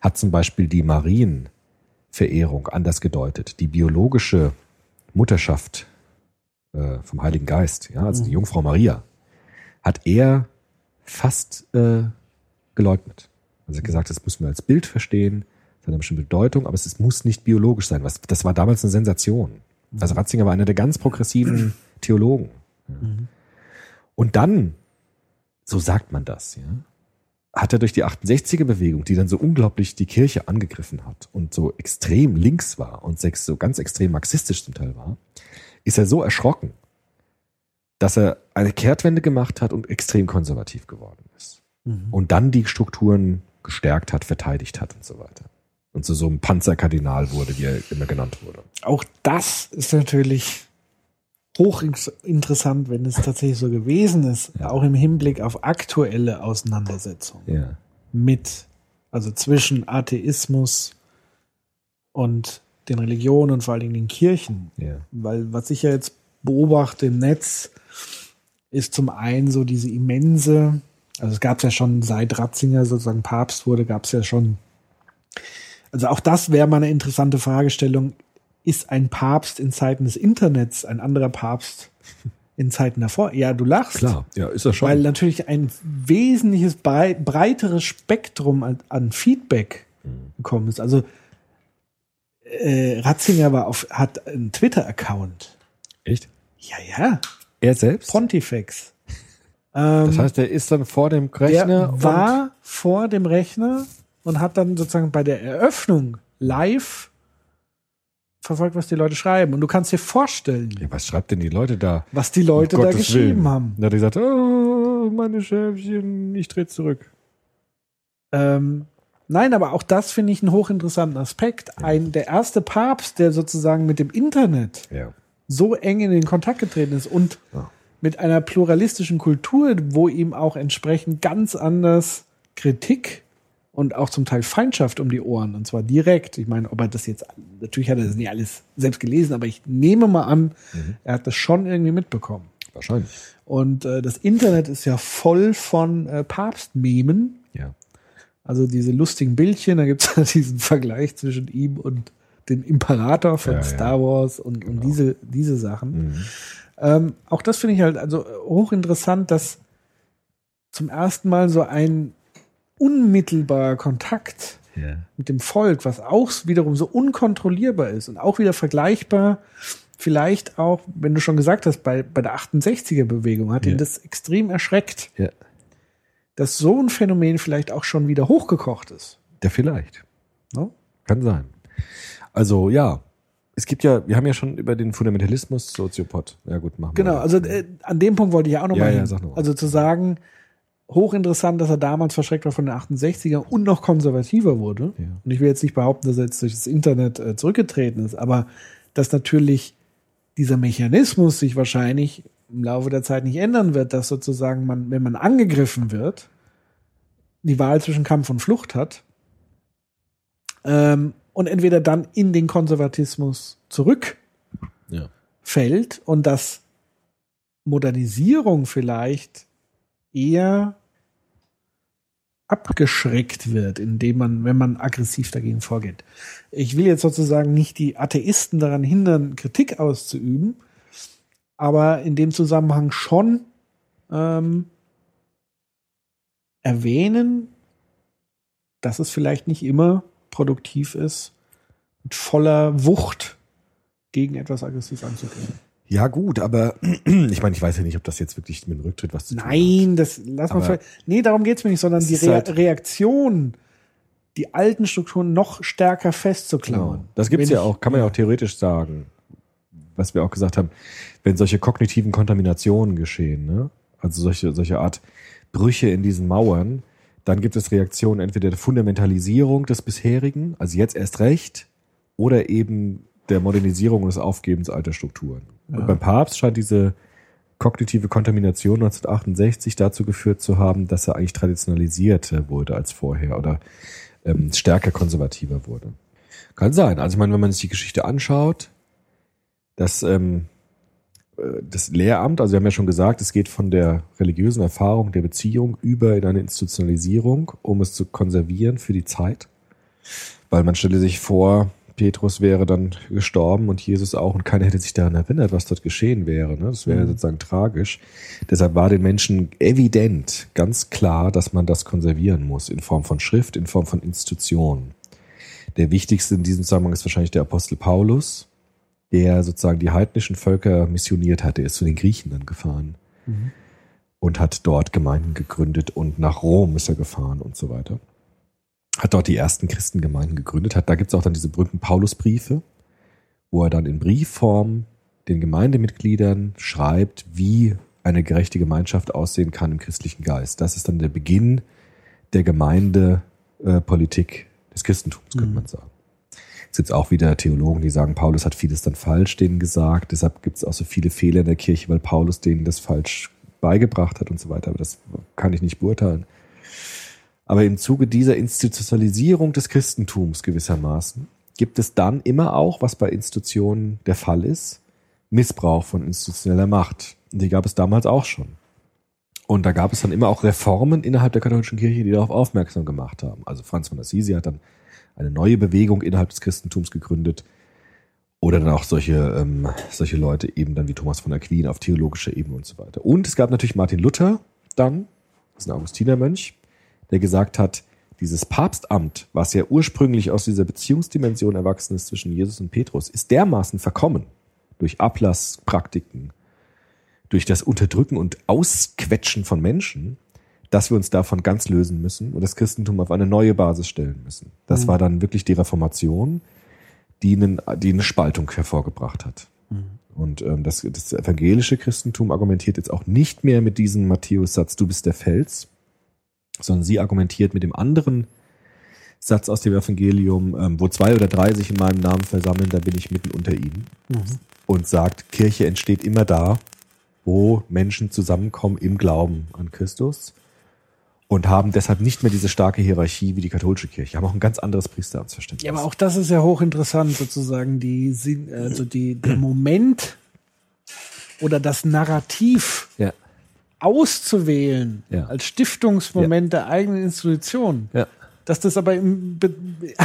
Hat zum Beispiel die Marienverehrung anders gedeutet, die biologische Mutterschaft äh, vom Heiligen Geist, ja, also die Jungfrau Maria, hat er fast äh, geleugnet. Also er hat gesagt, das müssen wir als Bild verstehen, das hat eine bestimmte Bedeutung, aber es ist, muss nicht biologisch sein. Was, das war damals eine Sensation. Also Ratzinger war einer der ganz progressiven Theologen. Ja. Und dann, so sagt man das, ja, hat er durch die 68er Bewegung, die dann so unglaublich die Kirche angegriffen hat und so extrem links war und so ganz extrem marxistisch zum Teil war, ist er so erschrocken, dass er eine Kehrtwende gemacht hat und extrem konservativ geworden ist. Und dann die Strukturen gestärkt hat, verteidigt hat und so weiter. Und zu so einem Panzerkardinal wurde, wie er immer genannt wurde. Auch das ist natürlich hochinteressant, wenn es tatsächlich so gewesen ist, auch im Hinblick auf aktuelle Auseinandersetzungen Ja. mit, also zwischen Atheismus und den Religionen und vor allen Dingen den Kirchen. Ja. Weil was ich ja jetzt beobachte im Netz, ist zum einen so diese immense, also es gab es ja schon seit Ratzinger sozusagen Papst wurde, gab es ja schon, also auch das wäre mal eine interessante Fragestellung, ist ein Papst in Zeiten des Internets ein anderer Papst in Zeiten davor? Ja, du lachst. Klar, ja, ist er schon. Weil natürlich ein wesentliches brei- breiteres Spektrum an, an Feedback gekommen ist. Also äh, Ratzinger war auf, hat einen Twitter-Account. Echt? Ja, ja. Er selbst? Pontifex. das heißt, er ist dann vor dem Der Rechner war vor dem Rechner und hat dann sozusagen bei der Eröffnung live verfolgt, was die Leute schreiben. Und du kannst dir vorstellen, ja, was schreibt denn die Leute da? was die Leute Um da Gottes geschrieben Willen. haben. Da hat er gesagt, oh, meine Schäfchen, ich dreh zurück. Ähm, nein, aber auch das finde ich einen hochinteressanten Aspekt. Ein, der erste Papst, der sozusagen mit dem Internet Ja. so eng in den Kontakt getreten ist und Ja. mit einer pluralistischen Kultur, wo ihm auch entsprechend ganz anders Kritik und auch zum Teil Feindschaft um die Ohren, und zwar direkt. Ich meine, ob er das jetzt, natürlich hat er das nicht alles selbst gelesen, aber ich nehme mal an, er hat das schon irgendwie mitbekommen. Wahrscheinlich. Und äh, das Internet ist ja voll von äh, Papstmemen. Ja. Also diese lustigen Bildchen, da gibt es diesen Vergleich zwischen ihm und dem Imperator von Ja. Star Wars und, und diese, diese Sachen. Mhm. Ähm, auch das finde ich halt also hochinteressant, dass zum ersten Mal so ein unmittelbarer Kontakt Ja. mit dem Volk, was auch wiederum so unkontrollierbar ist und auch wieder vergleichbar, vielleicht auch, wenn du schon gesagt hast, bei, bei der 68er-Bewegung hat Ja. ihn das extrem erschreckt, Ja. Dass so ein Phänomen vielleicht auch schon wieder hochgekocht ist. Ja, vielleicht. Ne? Kann sein. Also, ja. Es gibt ja, wir haben ja schon über den Fundamentalismus Soziopod. Ja, gut, machen wir. Genau, also äh, an dem Punkt wollte ich ja auch noch Ja, mal ja, noch. Also zu sagen, hochinteressant, dass er damals verschreckt war von den 68er und noch konservativer wurde. Ja. Und ich will jetzt nicht behaupten, dass er jetzt durch das Internet äh, zurückgetreten ist, aber dass natürlich dieser Mechanismus sich wahrscheinlich im Laufe der Zeit nicht ändern wird, dass sozusagen man, wenn man angegriffen wird, die Wahl zwischen Kampf und Flucht hat ähm, und entweder dann in den Konservatismus zurück Ja. fällt und dass Modernisierung vielleicht eher abgeschreckt wird, indem man, wenn man aggressiv dagegen vorgeht. Ich will jetzt sozusagen nicht die Atheisten daran hindern, Kritik auszuüben, aber in dem Zusammenhang schon ähm, erwähnen, dass es vielleicht nicht immer produktiv ist, mit voller Wucht gegen etwas aggressiv anzugehen. Ja, gut, aber ich meine, ich weiß ja nicht, ob das jetzt wirklich mit dem Rücktritt was zu tun hat. Nein, das lass mal vielleicht. Nee, darum geht's mir nicht, sondern Es die Rea halt- Reaktion, die alten Strukturen noch stärker festzuklauen. Genau. Das gibt's Wenn ja auch, kann man ja auch theoretisch sagen, was wir auch gesagt haben, wenn solche kognitiven Kontaminationen geschehen, ne? also solche, solche Art Brüche in diesen Mauern, dann gibt es Reaktionen entweder der Fundamentalisierung des bisherigen, also jetzt erst recht, oder eben der Modernisierung und des Aufgebens alter Strukturen. Und beim Papst scheint diese kognitive Kontamination 1968 dazu geführt zu haben, dass er eigentlich traditionalisiert wurde als vorher oder ähm, stärker konservativer wurde. Kann sein. Also ich meine, wenn man sich die Geschichte anschaut, dass ähm, äh, das Lehramt, also wir haben ja schon gesagt, es geht von der religiösen Erfahrung der Beziehung über in eine Institutionalisierung, um es zu konservieren für die Zeit. Weil man stelle sich vor, Petrus wäre dann gestorben und Jesus auch und keiner hätte sich daran erinnert, was dort geschehen wäre. Ne? Das wäre sozusagen tragisch. Deshalb war den Menschen evident, ganz klar, dass man das konservieren muss in Form von Schrift, in Form von Institutionen. Der wichtigste in diesem Zusammenhang ist wahrscheinlich der Apostel Paulus, der sozusagen die heidnischen Völker missioniert hat. Er ist zu den Griechen dann gefahren und hat dort Gemeinden gegründet und nach Rom ist er gefahren und so weiter. Hat dort die ersten Christengemeinden gegründet. Hat, da gibt's auch dann diese berühmten Paulusbriefe, wo er dann in Briefform den Gemeindemitgliedern schreibt, wie eine gerechte Gemeinschaft aussehen kann im christlichen Geist. Das ist dann der Beginn der Gemeindepolitik des Christentums, könnte man sagen. Es gibt auch wieder Theologen, die sagen, Paulus hat vieles dann falsch denen gesagt. Deshalb gibt es auch so viele Fehler in der Kirche, weil Paulus denen das falsch beigebracht hat und so weiter. Aber das kann ich nicht beurteilen. Aber im Zuge dieser Institutionalisierung des Christentums gewissermaßen gibt es dann immer auch, was bei Institutionen der Fall ist, Missbrauch von institutioneller Macht. Die gab es damals auch schon. Und da gab es dann immer auch Reformen innerhalb der katholischen Kirche, die darauf aufmerksam gemacht haben. Also Franz von Assisi hat dann eine neue Bewegung innerhalb des Christentums gegründet. Oder dann auch solche, ähm, solche Leute eben dann wie Thomas von Aquin auf theologischer Ebene und so weiter. Und es gab natürlich Martin Luther dann, das ist ein Augustinermönch, der gesagt hat, dieses Papstamt, was ja ursprünglich aus dieser Beziehungsdimension erwachsen ist zwischen Jesus und Petrus, ist dermaßen verkommen durch Ablasspraktiken, durch das Unterdrücken und Ausquetschen von Menschen, dass wir uns davon ganz lösen müssen und das Christentum auf eine neue Basis stellen müssen. Das war dann wirklich die Reformation, die, einen, die eine Spaltung hervorgebracht hat. Und ähm, das, das evangelische Christentum argumentiert jetzt auch nicht mehr mit diesem Matthäus-Satz, du bist der Fels, sondern sie argumentiert mit dem anderen Satz aus dem Evangelium, ähm, wo zwei oder drei sich in meinem Namen versammeln, da bin ich mitten unter ihnen. Und sagt, Kirche entsteht immer da, wo Menschen zusammenkommen im Glauben an Christus und haben deshalb nicht mehr diese starke Hierarchie wie die katholische Kirche, haben auch ein ganz anderes Priesteramtsverständnis. Ja, aber auch das ist ja hochinteressant, sozusagen die, also die, der Moment oder das Narrativ ja. auszuwählen Ja. als Stiftungsmoment der eigenen Institution. Ja. Dass das aber im,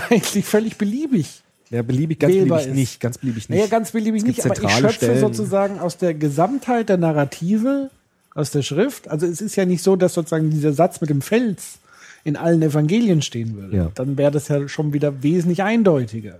eigentlich völlig beliebig. ja, beliebig, ganz beliebig ist. nicht, ganz beliebig nicht. Naja, ganz beliebig nicht, aber ich schöpfe Stellen. sozusagen aus der Gesamtheit der Narrative, aus der Schrift. Also es ist ja nicht so, dass sozusagen dieser Satz mit dem Fels in allen Evangelien stehen würde. Ja. Dann wäre das ja schon wieder wesentlich eindeutiger.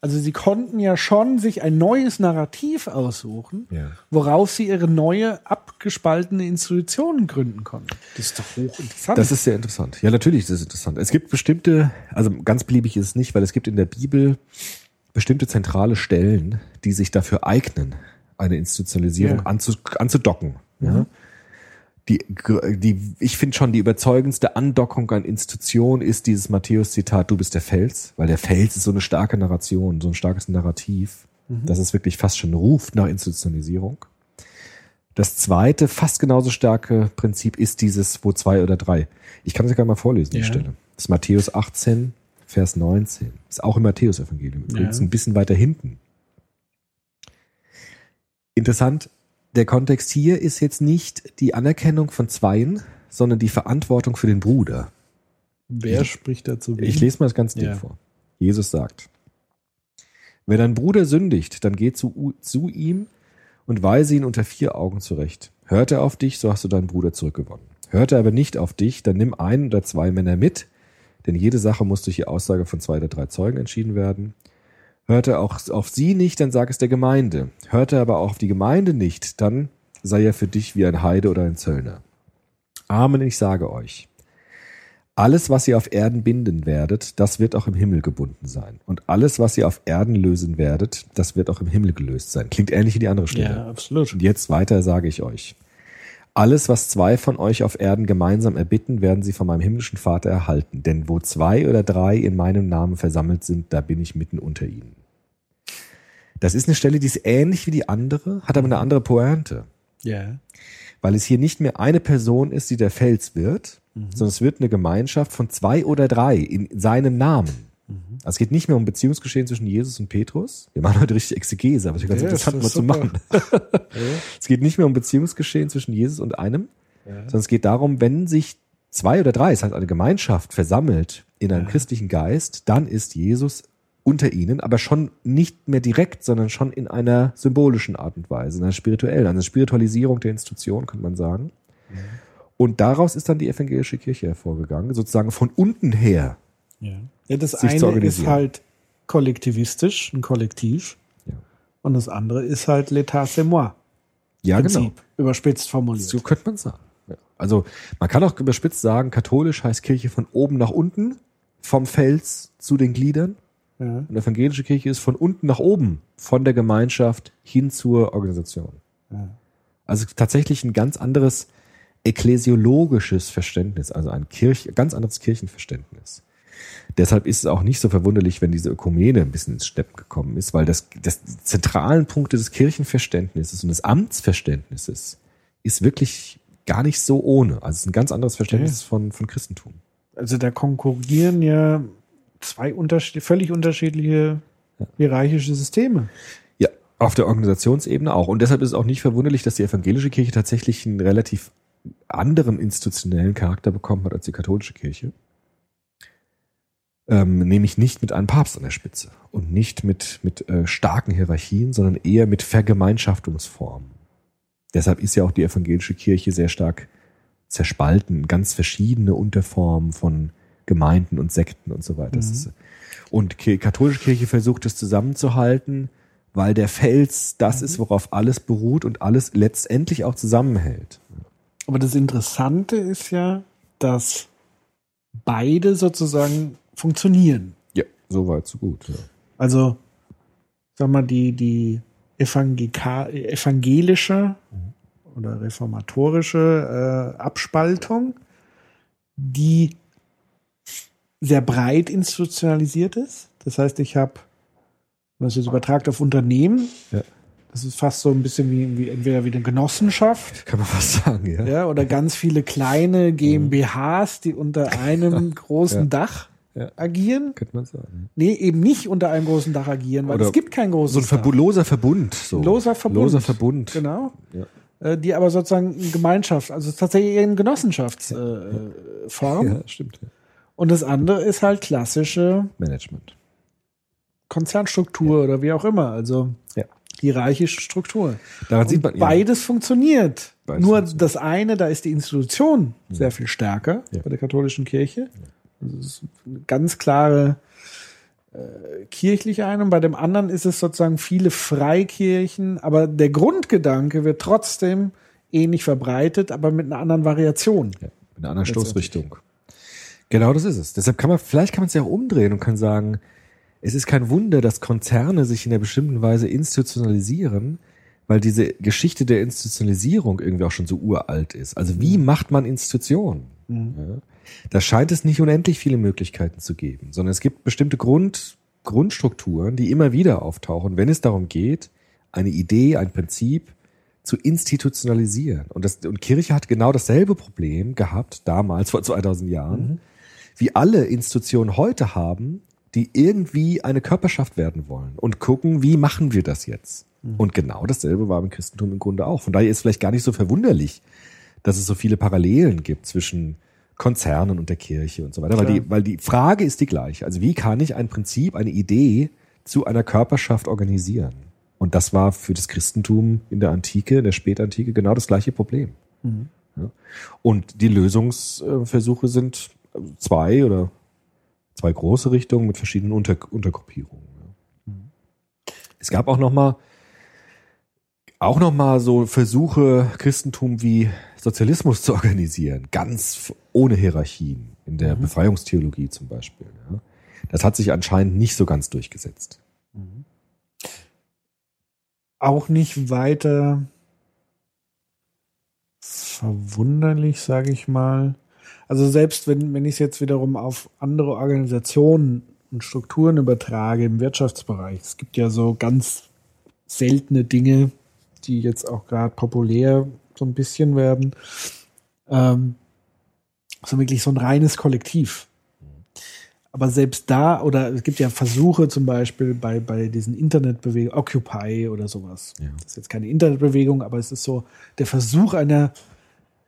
Also sie konnten ja schon sich ein neues Narrativ aussuchen, Ja. woraus sie ihre neue, abgespaltene Institution gründen konnten. Das ist doch hochinteressant. Das ist sehr interessant. Ja, natürlich ist es interessant. Es gibt bestimmte, also ganz beliebig ist es nicht, weil es gibt in der Bibel bestimmte zentrale Stellen, die sich dafür eignen, eine Institutionalisierung Ja. anzu, anzudocken. Ja. Die, die, ich finde schon, die überzeugendste Andockung an Institution ist dieses Matthäus-Zitat, du bist der Fels, weil der Fels ist so eine starke Narration, so ein starkes Narrativ, dass es wirklich fast schon ruft nach Institutionalisierung. Das zweite, fast genauso starke Prinzip ist dieses, wo zwei oder drei. Ich kann es ja gerne mal vorlesen, die Ja. Stelle. Das ist Matthäus 18, Vers 19. Ist auch im Matthäus-Evangelium. Übrigens Ja. ein bisschen weiter hinten. Interessant, der Kontext hier ist jetzt nicht die Anerkennung von Zweien, sondern die Verantwortung für den Bruder. Wer spricht dazu? Ich lese mal das ganze Ding Ja. vor. Jesus sagt, wenn dein Bruder sündigt, dann geh zu, zu ihm und weise ihn unter vier Augen zurecht. Hört er auf dich, so hast du deinen Bruder zurückgewonnen. Hört er aber nicht auf dich, dann nimm ein oder zwei Männer mit, denn jede Sache muss durch die Aussage von zwei oder drei Zeugen entschieden werden. Hört er auch auf sie nicht, dann sag es der Gemeinde. Hört er aber auch auf die Gemeinde nicht, dann sei er für dich wie ein Heide oder ein Zöllner. Amen, ich sage euch. Alles, was ihr auf Erden binden werdet, das wird auch im Himmel gebunden sein. Und alles, was ihr auf Erden lösen werdet, das wird auch im Himmel gelöst sein. Klingt ähnlich wie die andere Stelle. Ja, absolut. Und jetzt weiter sage ich euch. Alles, was zwei von euch auf Erden gemeinsam erbitten, werden sie von meinem himmlischen Vater erhalten. Denn wo zwei oder drei in meinem Namen versammelt sind, da bin ich mitten unter ihnen. Das ist eine Stelle, die ist ähnlich wie die andere, hat aber eine andere Pointe. Ja. Weil es hier nicht mehr eine Person ist, die der Fels wird, sondern es wird eine Gemeinschaft von zwei oder drei in seinem Namen. Also es geht nicht mehr um Beziehungsgeschehen zwischen Jesus und Petrus. Wir machen heute richtig Exegese, aber es ist ganz Ja, interessant, mal zu machen. Es geht nicht mehr um Beziehungsgeschehen zwischen Jesus und einem, sondern es geht darum, wenn sich zwei oder drei, es heißt eine Gemeinschaft, versammelt in einem christlichen Geist, dann ist Jesus unter ihnen, aber schon nicht mehr direkt, sondern schon in einer symbolischen Art und Weise, in einer spirituellen, einer Spiritualisierung der Institution, könnte man sagen. Und daraus ist dann die evangelische Kirche hervorgegangen, sozusagen von unten her. Ja. ja das eine ist halt kollektivistisch, ein Kollektiv. Ja. Und das andere ist halt l'état c'est moi. Ja, genau. Prinzip, Überspitzt formuliert. So könnte man sagen. Ja. Also man kann auch überspitzt sagen, katholisch heißt Kirche von oben nach unten, vom Fels zu den Gliedern. Ja. Und evangelische Kirche ist von unten nach oben, von der Gemeinschaft hin zur Organisation. Ja. Also tatsächlich ein ganz anderes ekklesiologisches Verständnis, also ein Kirch, ganz anderes Kirchenverständnis. Deshalb ist es auch nicht so verwunderlich, wenn diese Ökumene ein bisschen ins Steppen gekommen ist, weil das, das zentralen Punkte des Kirchenverständnisses und des Amtsverständnisses ist wirklich gar nicht so ohne. Also es ist ein ganz anderes Verständnis von, von Christentum. Also da konkurrieren ja zwei unterschied völlig unterschiedliche hierarchische Systeme. Ja, auf der Organisationsebene auch. Und deshalb ist es auch nicht verwunderlich, dass die evangelische Kirche tatsächlich einen relativ anderen institutionellen Charakter bekommen hat als die katholische Kirche. Ähm, nämlich nicht mit einem Papst an der Spitze und nicht mit, mit äh, starken Hierarchien, sondern eher mit Vergemeinschaftungsformen. Deshalb ist ja auch die evangelische Kirche sehr stark zerspalten, ganz verschiedene Unterformen von Gemeinden und Sekten und so weiter. Ist, und die katholische Kirche versucht es zusammenzuhalten, weil der Fels das ist, worauf alles beruht und alles letztendlich auch zusammenhält. Aber das Interessante ist ja, dass beide sozusagen funktionieren. Ja, so weit, so gut. Ja. Also, sag mal, die, die evangelische oder reformatorische äh, Abspaltung, die sehr breit institutionalisiert ist. Das heißt, ich habe, wenn man es jetzt übertragt auf Unternehmen, Ja. das ist fast so ein bisschen wie, wie entweder wie eine Genossenschaft Kann man fast sagen, ja. ja, oder ganz viele kleine GmbHs, die unter einem großen Ja. Dach Ja. agieren. Könnte man sagen. Nee, eben nicht unter einem großen Dach agieren, weil Oder es gibt kein großes So ein Verbu Dach. loser Verbund. So. Loser Verbund. Loser Verbund. Genau. Ja. Äh, Die aber sozusagen Gemeinschaft, also tatsächlich eine Genossenschaftsform. Äh, Form. Ja, stimmt. Ja. Und das andere ist halt klassische Management. Konzernstruktur oder wie auch immer, also Ja. hierarchische Struktur. Daran Und sieht man ja. beides funktioniert. Beides Nur funktioniert. das eine, da ist die Institution sehr viel stärker Ja. bei der katholischen Kirche. Also es ist eine ganz klare äh, kirchliche Einung. Bei dem anderen ist es sozusagen viele Freikirchen, aber der Grundgedanke wird trotzdem ähnlich verbreitet, aber mit einer anderen Variation. Ja, mit einer anderen Stoßrichtung. Genau das ist es. Deshalb kann man, vielleicht kann man es ja auch umdrehen und kann sagen, es ist kein Wunder, dass Konzerne sich in einer bestimmten Weise institutionalisieren, weil diese Geschichte der Institutionalisierung irgendwie auch schon so uralt ist. Also wie macht man Institutionen? Ja. Da scheint es nicht unendlich viele Möglichkeiten zu geben, sondern es gibt bestimmte Grund, Grundstrukturen, die immer wieder auftauchen, wenn es darum geht, eine Idee, ein Prinzip zu institutionalisieren. Und, das, und Kirche hat genau dasselbe Problem gehabt, damals vor 2000 Jahren, wie alle Institutionen heute haben, die irgendwie eine Körperschaft werden wollen und gucken, wie machen wir das jetzt? Und genau dasselbe war im Christentum im Grunde auch. Von daher ist vielleicht gar nicht so verwunderlich, dass es so viele Parallelen gibt zwischen Konzernen und der Kirche und so weiter, weil die, weil die Frage ist die gleiche. Also wie kann ich ein Prinzip, eine Idee zu einer Körperschaft organisieren? Und das war für das Christentum in der Antike, in der Spätantike genau das gleiche Problem. Ja. Und die Lösungsversuche sind zwei oder zwei große Richtungen mit verschiedenen Unter Untergruppierungen. Es gab auch noch mal auch noch mal so Versuche, Christentum wie Sozialismus zu organisieren, ganz ohne Hierarchien, in der Befreiungstheologie zum Beispiel. Ja. Das hat sich anscheinend nicht so ganz durchgesetzt. Auch nicht weiter verwunderlich, sage ich mal. Also selbst wenn, wenn ich es jetzt wiederum auf andere Organisationen und Strukturen übertrage im Wirtschaftsbereich, es gibt ja so ganz seltene Dinge, die jetzt auch gerade populär so ein bisschen werden. Ähm, so wirklich so ein reines Kollektiv. Aber selbst da, oder es gibt ja Versuche zum Beispiel bei, bei diesen Internetbewegungen, Occupy oder sowas. Ja. Das ist jetzt keine Internetbewegung, aber es ist so der Versuch einer,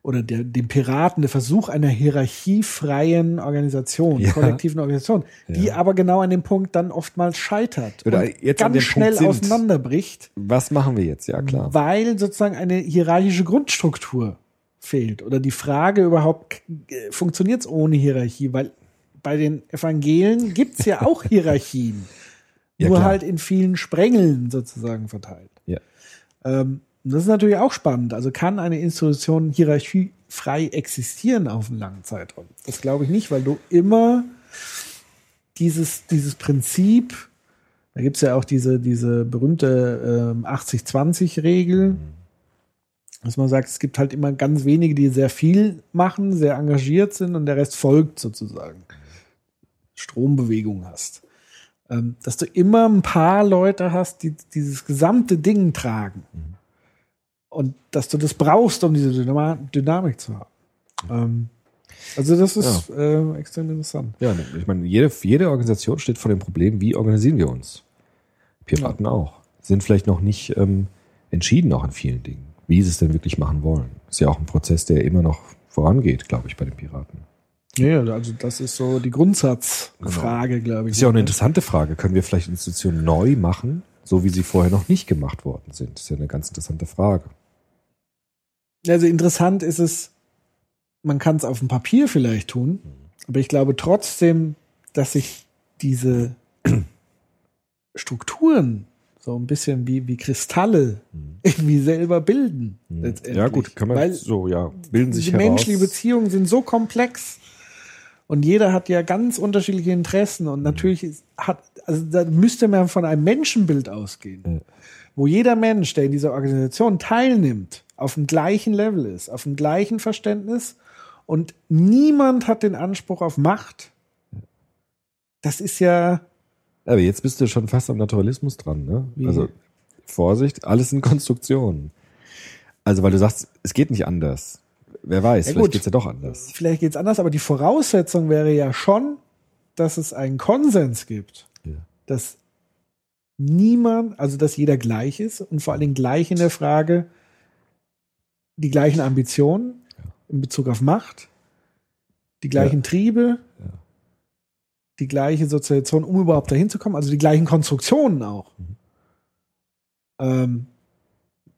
oder der, dem Piraten, der Versuch einer hierarchiefreien Organisation, Ja. kollektiven Organisation, die Ja. aber genau an dem Punkt dann oftmals scheitert Oder und jetzt an ganz schnell sind. auseinanderbricht Was machen wir jetzt? Ja, klar. weil sozusagen eine hierarchische Grundstruktur fehlt. Oder die Frage überhaupt, äh, funktioniert es ohne Hierarchie? Weil bei den Evangelien gibt es ja auch Hierarchien. Ja, nur klar. halt in vielen Sprengeln sozusagen verteilt. Ja. Ähm, das ist natürlich auch spannend. Also kann eine Institution hierarchiefrei existieren auf einen langen Zeitraum? Das glaube ich nicht, weil du immer dieses, dieses Prinzip, da gibt es ja auch diese, diese berühmte ähm, 80-20-Regel, dass man sagt, es gibt halt immer ganz wenige, die sehr viel machen, sehr engagiert sind und der Rest folgt sozusagen. Strombewegung hast. Ähm, dass du immer ein paar Leute hast, die dieses gesamte Ding tragen. Und dass du das brauchst, um diese Dynama Dynamik zu haben. Ähm, also das ist äh, extrem interessant. Ja, ich meine, jede, jede Organisation steht vor dem Problem, wie organisieren wir uns? Piraten auch. Sind vielleicht noch nicht ähm, entschieden auch an vielen Dingen, wie sie es denn wirklich machen wollen. Ist ja auch ein Prozess, der immer noch vorangeht, glaube ich, bei den Piraten. Ja, also das ist so die Grundsatzfrage, glaube ich. Ist ja auch eine interessante Frage. Können wir vielleicht Institutionen neu machen, so wie sie vorher noch nicht gemacht worden sind? ist ja eine ganz interessante Frage. Also interessant ist es, man kann es auf dem Papier vielleicht tun, aber ich glaube trotzdem, dass sich diese Strukturen so ein bisschen wie, wie Kristalle irgendwie selber bilden. letztendlich. Ja, gut, kann man Weil so, ja, bilden sich die heraus. menschlichen Beziehungen sind so komplex und jeder hat ja ganz unterschiedliche Interessen und natürlich ist, hat, also da müsste man von einem Menschenbild ausgehen, wo jeder Mensch, der in dieser Organisation teilnimmt, auf dem gleichen Level ist, auf dem gleichen Verständnis und niemand hat den Anspruch auf Macht. Das ist ja, Aber jetzt bist du schon fast am Naturalismus dran, ne? Wie? Also Vorsicht, alles sind Konstruktionen. Also weil du sagst, es geht nicht anders. Wer weiß, Ja, vielleicht gut. geht's ja doch anders. vielleicht geht's anders, aber die Voraussetzung wäre ja schon, dass es einen Konsens gibt. Ja. dass niemand, also dass jeder gleich ist und vor allen Dingen gleich in der Frage, die gleichen Ambitionen in Bezug auf Macht, die gleichen Triebe, Ja. die gleiche Sozialisation, um überhaupt dahin zu kommen, also die gleichen Konstruktionen auch. Mhm. Ähm,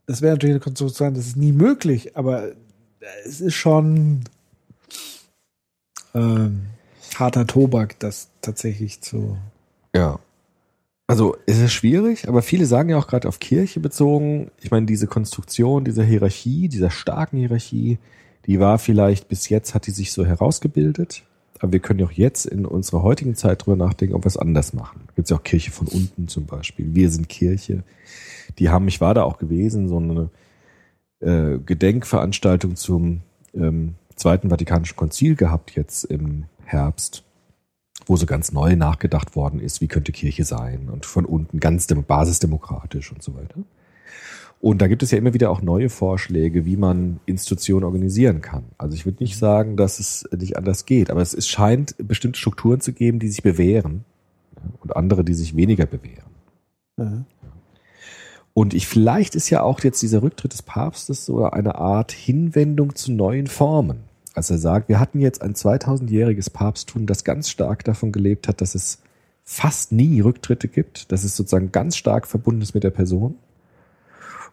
das wäre natürlich eine Konstruktion, das ist nie möglich, aber es ist schon ähm, harter Tobak, das tatsächlich zu Ja. Also es ist schwierig, aber viele sagen ja auch gerade auf Kirche bezogen, ich meine, diese Konstruktion, dieser Hierarchie, dieser starken Hierarchie, die war vielleicht bis jetzt, hat die sich so herausgebildet. Aber wir können ja auch jetzt in unserer heutigen Zeit drüber nachdenken, ob wir es anders machen. Gibt ja auch Kirche von unten zum Beispiel. Wir sind Kirche. Die haben, ich war da auch gewesen, so eine äh, Gedenkveranstaltung zum ähm, Zweiten Vatikanischen Konzil gehabt jetzt im Herbst wo so ganz neu nachgedacht worden ist, wie könnte Kirche sein und von unten ganz dem, basisdemokratisch und so weiter. Und da gibt es ja immer wieder auch neue Vorschläge, wie man Institutionen organisieren kann. Also ich würde nicht sagen, dass es nicht anders geht, aber es, es scheint bestimmte Strukturen zu geben, die sich bewähren ja, und andere, die sich weniger bewähren. Ja. Und ich, vielleicht ist ja auch jetzt dieser Rücktritt des Papstes so eine Art Hinwendung zu neuen Formen. Als er sagt, wir hatten jetzt ein 2000-jähriges Papsttum, das ganz stark davon gelebt hat, dass es fast nie Rücktritte gibt, dass es sozusagen ganz stark verbunden ist mit der Person.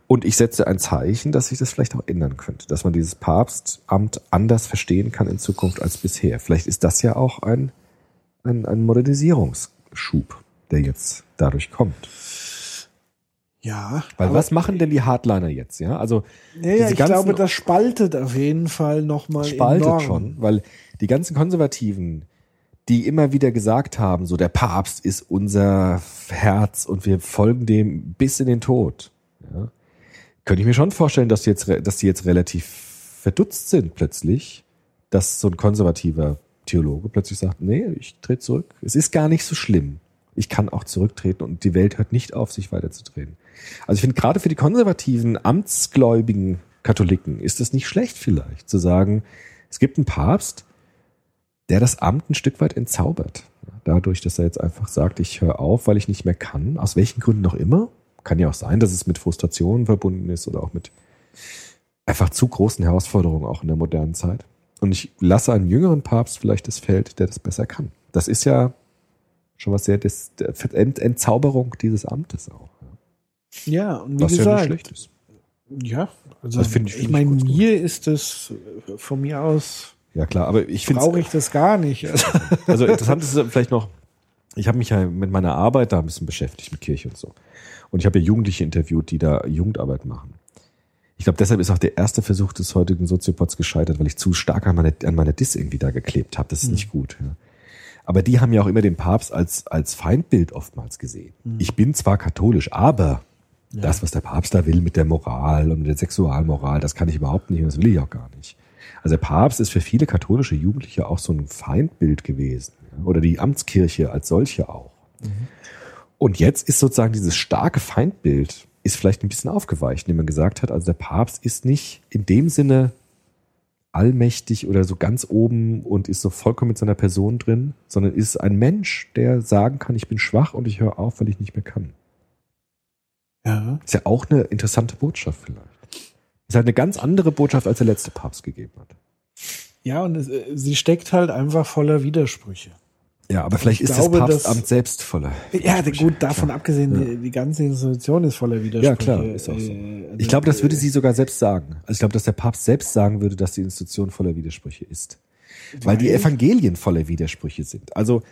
Und ich setze ein Zeichen, dass sich das vielleicht auch ändern könnte, dass man dieses Papstamt anders verstehen kann in Zukunft als bisher. Vielleicht ist das ja auch ein, ein, ein Modernisierungsschub, der jetzt dadurch kommt. Ja. Weil was machen denn die Hardliner jetzt? Ja, also Ja, ich glaube, das spaltet auf jeden Fall nochmal spaltet enorm. schon, weil die ganzen Konservativen, die immer wieder gesagt haben, so der Papst ist unser Herz und wir folgen dem bis in den Tod. Ja, könnte ich mir schon vorstellen, dass die jetzt, dass die jetzt relativ verdutzt sind plötzlich, dass so ein konservativer Theologe plötzlich sagt, nee, ich trete zurück. Es ist gar nicht so schlimm. Ich kann auch zurücktreten und die Welt hört nicht auf, sich weiterzudrehen. Also ich finde gerade für die konservativen, amtsgläubigen Katholiken ist es nicht schlecht vielleicht zu sagen, es gibt einen Papst, der das Amt ein Stück weit entzaubert. Dadurch, dass er jetzt einfach sagt, ich höre auf, weil ich nicht mehr kann, aus welchen Gründen auch immer. Kann ja auch sein, dass es mit Frustrationen verbunden ist oder auch mit einfach zu großen Herausforderungen auch in der modernen Zeit. Und ich lasse einen jüngeren Papst vielleicht das Feld, der das besser kann. Das ist ja schon was sehr Ent, Entzauberung dieses Amtes auch. Ja, und wie Was ja nicht gesagt, schlecht ist. ja, also Das finde ich- ich meine, ich gut. mir ist das äh, von mir aus Ja klar, aber ich finde brauche ich das gar nicht. Also, interessant ist vielleicht noch, ich habe mich ja mit meiner Arbeit da ein bisschen beschäftigt mit Kirche und so. Und ich habe ja Jugendliche interviewt, die da Jugendarbeit machen. Ich glaube, deshalb ist auch der erste Versuch des heutigen Soziopods gescheitert, weil ich zu stark an meine, an meine Dis irgendwie da geklebt habe. Das ist nicht gut. Ja. Aber die haben ja auch immer den Papst als, als Feindbild oftmals gesehen. Ich bin zwar katholisch, aber das, was der Papst da will mit der Moral und mit der Sexualmoral, das kann ich überhaupt nicht und das will ich auch gar nicht. Also der Papst ist für viele katholische Jugendliche auch so ein Feindbild gewesen. ja, Oder die Amtskirche als solche auch. Und jetzt ist sozusagen dieses starke Feindbild ist vielleicht ein bisschen aufgeweicht, indem man gesagt hat, also der Papst ist nicht in dem Sinne allmächtig oder so ganz oben und ist so vollkommen mit seiner Person drin, sondern ist ein Mensch, der sagen kann, ich bin schwach und ich höre auf, weil ich nicht mehr kann. Ja. Ist ja auch eine interessante Botschaft vielleicht. Ist halt eine ganz andere Botschaft, als der letzte Papst gegeben hat. ja, und es, äh, sie steckt halt einfach voller Widersprüche. Ja, aber vielleicht Ich ist glaube, das dass- Papstamt selbst voller. Ja, gut, davon Klar. abgesehen, Ja. die, die ganze Institution ist voller Widersprüche. Ja, klar, ist auch so. Äh, also, Ich glaube, das würde sie sogar selbst sagen. Also ich glaube, dass der Papst selbst sagen würde, dass die Institution voller Widersprüche ist. Weil die Weil? Evangelien voller Widersprüche sind. Also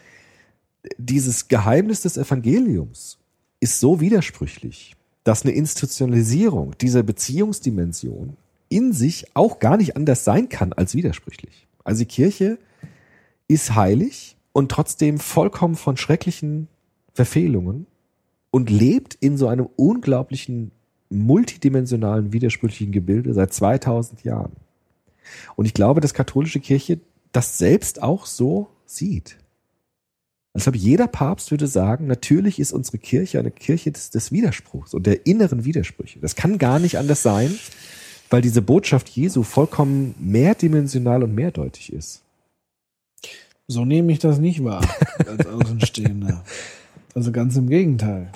dieses Geheimnis des Evangeliums ist so widersprüchlich, dass eine Institutionalisierung dieser Beziehungsdimension in sich auch gar nicht anders sein kann als widersprüchlich. Also die Kirche ist heilig und trotzdem vollkommen von schrecklichen Verfehlungen und lebt in so einem unglaublichen multidimensionalen widersprüchlichen Gebilde seit 2000 Jahren. Und ich glaube, dass katholische Kirche das selbst auch so sieht. Ich glaube, jeder Papst würde sagen, natürlich ist unsere Kirche eine Kirche des, des Widerspruchs und der inneren Widersprüche. Das kann gar nicht anders sein, weil diese Botschaft Jesu vollkommen mehrdimensional und mehrdeutig ist. So nehme ich das nicht wahr, als Außenstehender. Also ganz im Gegenteil.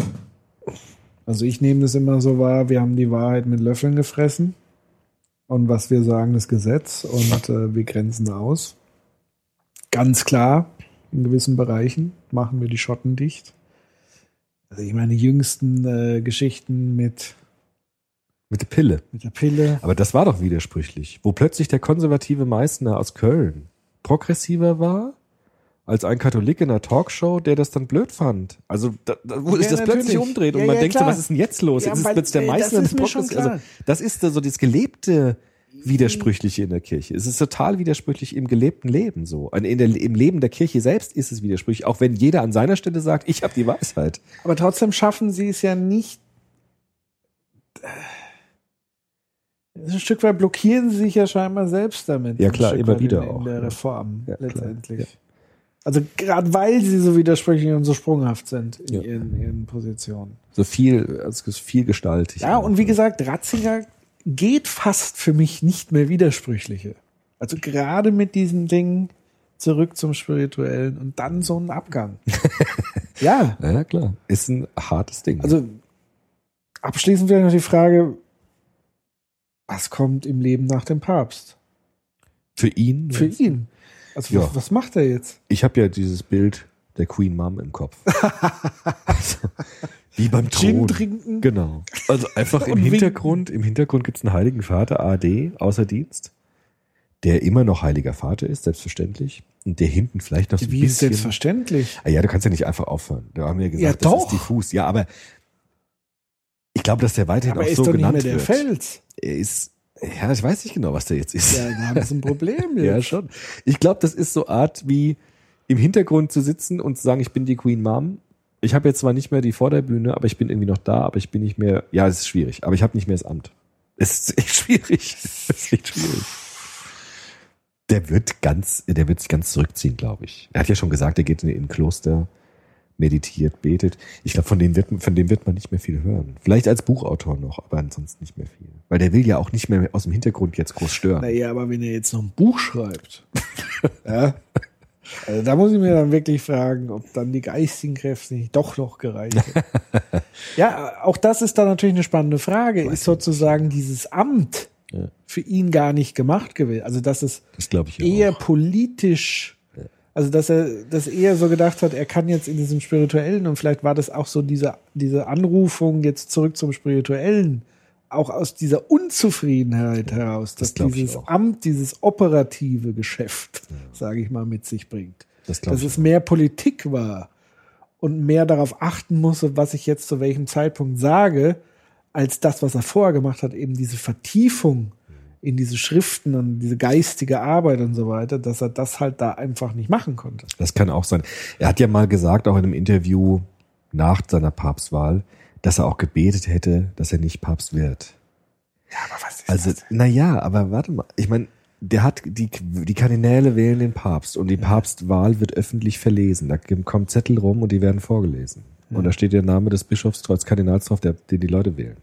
Also ich nehme das immer so wahr, wir haben die Wahrheit mit Löffeln gefressen und was wir sagen, ist Gesetz und äh, wir grenzen aus. Ganz klar, in gewissen Bereichen machen wir die Schotten dicht. Also ich meine, die jüngsten äh, Geschichten mit, Mit der Pille. mit der Pille. Aber das war doch widersprüchlich. Wo plötzlich der konservative Meißner aus Köln progressiver war als ein Katholik in einer Talkshow, der das dann blöd fand. Also da, da wo Ja, sich das plötzlich natürlich. umdreht und Ja, man ja, denkt so, was ist denn jetzt los? Ja, jetzt ist plötzlich der äh, Meißner das ist. Also, das ist so das gelebte Widersprüchliche in der Kirche. Es ist total widersprüchlich im gelebten Leben so. In der, Im Leben der Kirche selbst ist es widersprüchlich, auch wenn jeder an seiner Stelle sagt, ich habe die Weisheit. Aber trotzdem schaffen sie es ja nicht. Ein Stück weit blockieren sie sich ja scheinbar selbst damit. Ja, klar, immer wieder in, auch, In der ja. Reform Ja, letztendlich. Also gerade weil sie so widersprüchlich und so sprunghaft sind in Ja. ihren, ihren Positionen. So viel, also es ist vielgestaltig. Ja, und wie gesagt, Ratzinger geht fast für mich nicht mehr widersprüchliche. Also gerade mit diesen Dingen zurück zum Spirituellen und dann so ein Abgang. ja, Ja, klar. Ist ein hartes Ding. Also abschließend wäre noch die Frage, was kommt im Leben nach dem Papst? für ihn. Für ihn. Also Ja. was, was macht er jetzt? Ich habe ja dieses Bild der Queen Mom im Kopf. also, wie beim Gin Thron. trinken? Genau. Also einfach im Und winken. Hintergrund, im Hintergrund gibt's einen Heiligen Vater, AD, außer Dienst, der immer noch Heiliger Vater ist, selbstverständlich. Und der hinten vielleicht noch so ein Wie ist bisschen. selbstverständlich? Ah ja, du kannst ja nicht einfach aufhören. Da haben wir gesagt, Ja, das doch. ist diffus. Ja, aber Ich glaube, dass der weiterhin Aber auch er ist so doch nicht mehr genannt der wird. Fels. Er ist, ja, ich weiß nicht genau, was der jetzt ist. Ja, da haben sie ein Problem jetzt. Ja, schon. Ich glaube, das ist so Art wie im Hintergrund zu sitzen und zu sagen, ich bin die Queen Mom. Ich habe jetzt zwar nicht mehr die Vorderbühne, aber ich bin irgendwie noch da, aber ich bin nicht mehr, ja, es ist schwierig, aber ich habe nicht mehr das Amt. Es ist echt schwierig. Es ist echt schwierig. Der wird ganz, der wird sich ganz zurückziehen, glaube ich. Er hat ja schon gesagt, er geht in in ein Kloster, meditiert, betet. Ich glaube, von dem wird, von dem wird man nicht mehr viel hören. Vielleicht als Buchautor noch, aber ansonsten nicht mehr viel. Weil der will ja auch nicht mehr aus dem Hintergrund jetzt groß stören. Naja, aber wenn er jetzt noch ein Buch schreibt, ja, also da muss ich mir dann wirklich fragen, ob dann die geistigen Kräfte nicht doch noch gereicht hätten. ja, auch das ist dann natürlich eine spannende Frage. Ist sozusagen dieses Amt Ja. für ihn gar nicht gemacht gewesen? Also, dass es Das glaube ich eher auch. politisch, also dass er das eher so gedacht hat, er kann jetzt in diesem Spirituellen und vielleicht war das auch so diese, diese Anrufung jetzt zurück zum Spirituellen, auch aus dieser Unzufriedenheit heraus, dass das dieses auch. Amt, dieses operative Geschäft, sage ich mal, mit sich bringt. Das dass es mehr Politik war und mehr darauf achten musste, was ich jetzt zu welchem Zeitpunkt sage, als das, was er vorher gemacht hat, eben diese Vertiefung in diese Schriften und diese geistige Arbeit und so weiter, dass er das halt da einfach nicht machen konnte. Das kann auch sein. Er hat ja mal gesagt, auch in einem Interview nach seiner Papstwahl, dass er auch gebetet hätte, dass er nicht Papst wird. Ja, aber was ist Also, na ja, aber warte mal. Ich meine, der hat die, die Kardinäle wählen den Papst und die Papstwahl wird öffentlich verlesen. Da kommen Zettel rum und die werden vorgelesen. Und da steht der Name des Bischofs als Kardinals drauf, der, den die Leute wählen.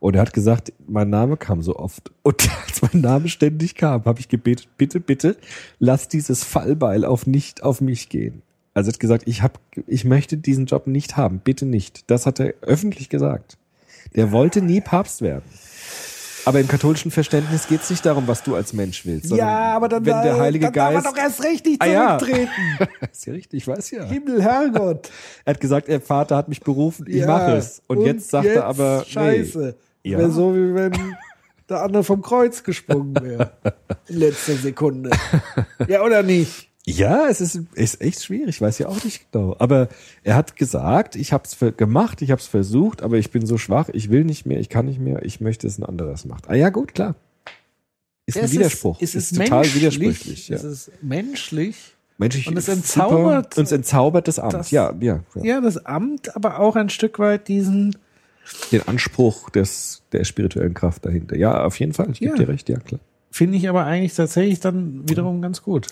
Und er hat gesagt, mein Name kam so oft. Und als mein Name ständig kam, habe ich gebetet, bitte, bitte, lass dieses Fallbeil auf nicht auf mich gehen. Also er hat gesagt, ich hab, ich möchte diesen Job nicht haben, bitte nicht. Das hat er öffentlich gesagt. Der wollte nie Papst werden. Aber im katholischen Verständnis geht es nicht darum, was du als Mensch willst. sondern ja, aber dann, wenn der Heilige dann Geist, darf er doch erst recht nicht Ah, ja. zurücktreten. ist ja richtig, ich weiß ja. Himmel, Herrgott. Er hat gesagt, der Vater hat mich berufen, ich Ja, mache es. Und, jetzt sagt er aber, Scheiße. Nee. Ja. Wäre so, wie wenn der andere vom Kreuz gesprungen wäre. In letzter Sekunde. Ja, oder nicht? Ja, es ist, ist echt schwierig, ich weiß ja auch nicht genau. Aber er hat gesagt, ich habe es gemacht, ich habe es versucht, aber ich bin so schwach, ich will nicht mehr, ich kann nicht mehr, ich möchte, dass ein anderes macht. Ah ja, gut, klar. Ist ein Es Widerspruch. Ist, es ist total widersprüchlich. Ja. Es ist menschlich. Menschlich und es super, entzaubert uns entzaubert das Amt. das- ja, ja, ja. Ja, das Amt, aber auch ein Stück weit diesen, Den Anspruch des, der spirituellen Kraft dahinter. Ja, auf jeden Fall. Ich gebe Ja. dir recht, ja, klar. Finde ich aber eigentlich tatsächlich dann wiederum ganz gut.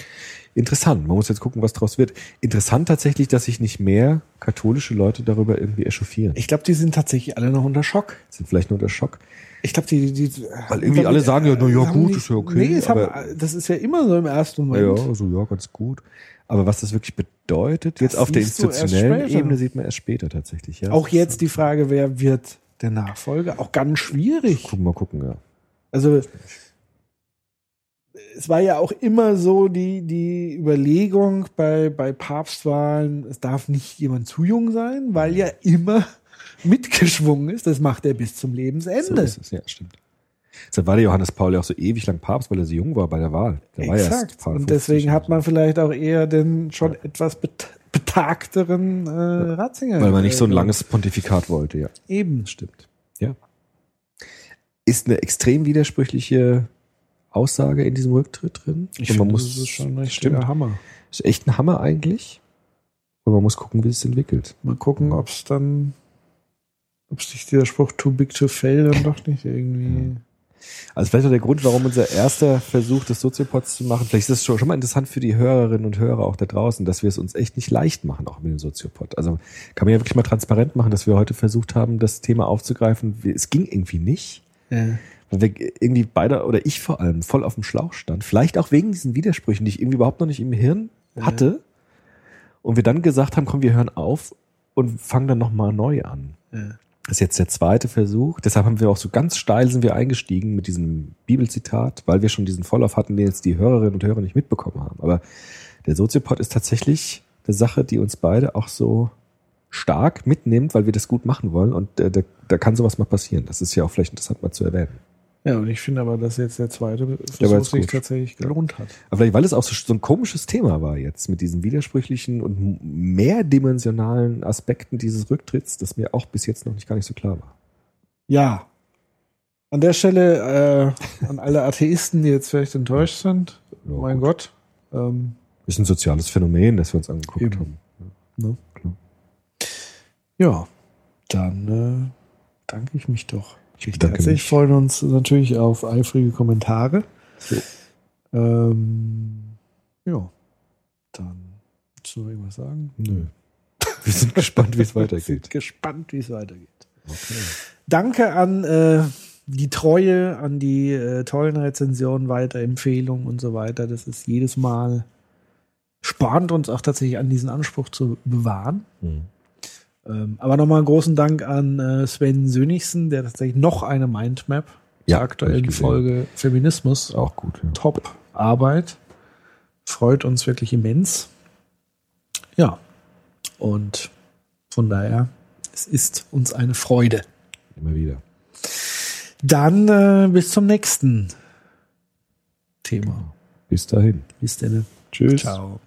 Interessant. Man muss jetzt gucken, was draus wird. Interessant tatsächlich, dass sich nicht mehr katholische Leute darüber irgendwie echauffieren. Ich glaube, die sind tatsächlich alle noch unter Schock. Sind vielleicht nur unter Schock. Ich glaube, die, die, Weil irgendwie alle sagen ja, na ja, gut, die- ist ja okay, Nee, haben, das ist ja immer so im ersten Ja, Moment. also ja, ganz gut. Aber was das wirklich bedeutet, jetzt Das auf der institutionellen. Ebene sieht man erst später tatsächlich. Ja. Auch jetzt die Frage, wer wird der Nachfolger? Auch ganz schwierig. Gucken, mal gucken, ja. Also es war ja auch immer so die, die Überlegung bei, bei Papstwahlen, es darf nicht jemand zu jung sein, weil ja immer mitgeschwungen ist. Das macht er bis zum So Lebensende. ist es, ja, stimmt. Deshalb war der Johannes Paul ja auch so ewig lang Papst, weil er so jung war bei der Wahl. Der ja Exakt. Und 50 deswegen hat man vielleicht auch eher den schon etwas bet betagteren äh, Ratzinger. so. Weil man nicht so ein äh, langes Pontifikat wollte, ja. Eben. Stimmt. Ja. Ist eine extrem widersprüchliche Aussage in diesem Rücktritt drin. Ich Und man finde, muss, das ist schon ein richtiger Hammer. Ist echt ein Hammer eigentlich. Und man muss gucken, wie es entwickelt. Mal gucken, ob es dann, ob sich dieser Spruch too big to fail dann doch nicht irgendwie. Also vielleicht auch der Grund, warum unser erster Versuch des Soziopods zu machen, vielleicht ist das schon, schon mal interessant für die Hörerinnen und Hörer auch da draußen, dass wir es uns echt nicht leicht machen, auch mit dem Soziopod. Also kann man ja wirklich mal transparent machen, dass wir heute versucht haben, das Thema aufzugreifen. Es ging irgendwie nicht, Ja. Wir irgendwie beide oder ich vor allem voll auf dem Schlauch stand. Vielleicht auch wegen diesen Widersprüchen, die ich irgendwie überhaupt noch nicht im Hirn hatte. Und wir dann gesagt haben, komm, wir hören auf und fangen dann nochmal neu an. Ja. Das ist jetzt der zweite Versuch. Deshalb haben wir auch so ganz steil sind wir eingestiegen mit diesem Bibelzitat, weil wir schon diesen Vorlauf hatten, den jetzt die Hörerinnen und Hörer nicht mitbekommen haben. Aber der Soziopod ist tatsächlich eine Sache, die uns beide auch so stark mitnimmt, weil wir das gut machen wollen. Und äh, da, da kann sowas mal passieren. Das ist ja auch vielleicht interessant mal zu erwähnen. Ja, und ich finde aber, dass jetzt der zweite Versuch sich tatsächlich gelohnt hat. Aber vielleicht, weil es auch so, so ein komisches Thema war jetzt mit diesen widersprüchlichen und mehrdimensionalen Aspekten dieses Rücktritts, das mir auch bis jetzt noch nicht gar nicht so klar war. Ja. An der Stelle äh, an alle Atheisten, die jetzt vielleicht enttäuscht sind. Ja, mein gut. Gott. Ähm, Ist ein soziales Phänomen, das wir uns angeguckt Eben. haben. ne? Klar. Ja, dann äh, danke ich mich doch. Ich bedanke Herzlich mich. freuen uns natürlich auf eifrige Kommentare. Ähm, ja, dann willst du noch irgendwas sagen? Nö. Wir sind gespannt, wie es Wir weitergeht. sind gespannt, wie es weitergeht. Okay. Danke an äh, die Treue, an die äh, tollen Rezensionen, Weiterempfehlungen und so weiter. Das ist jedes Mal spornt uns auch tatsächlich an, diesen Anspruch zu bewahren. Hm. Ähm, aber nochmal einen großen Dank an äh, Sven Sönigsen, der tatsächlich noch eine Mindmap Ja, zur aktuellen. Folge Feminismus. Auch gut, ja. Top Arbeit. Freut uns wirklich immens. Ja. Und von daher, es ist uns eine Freude. Immer wieder. Dann äh, bis zum nächsten Thema. Bis dahin. Bis dann. Tschüss. Ciao.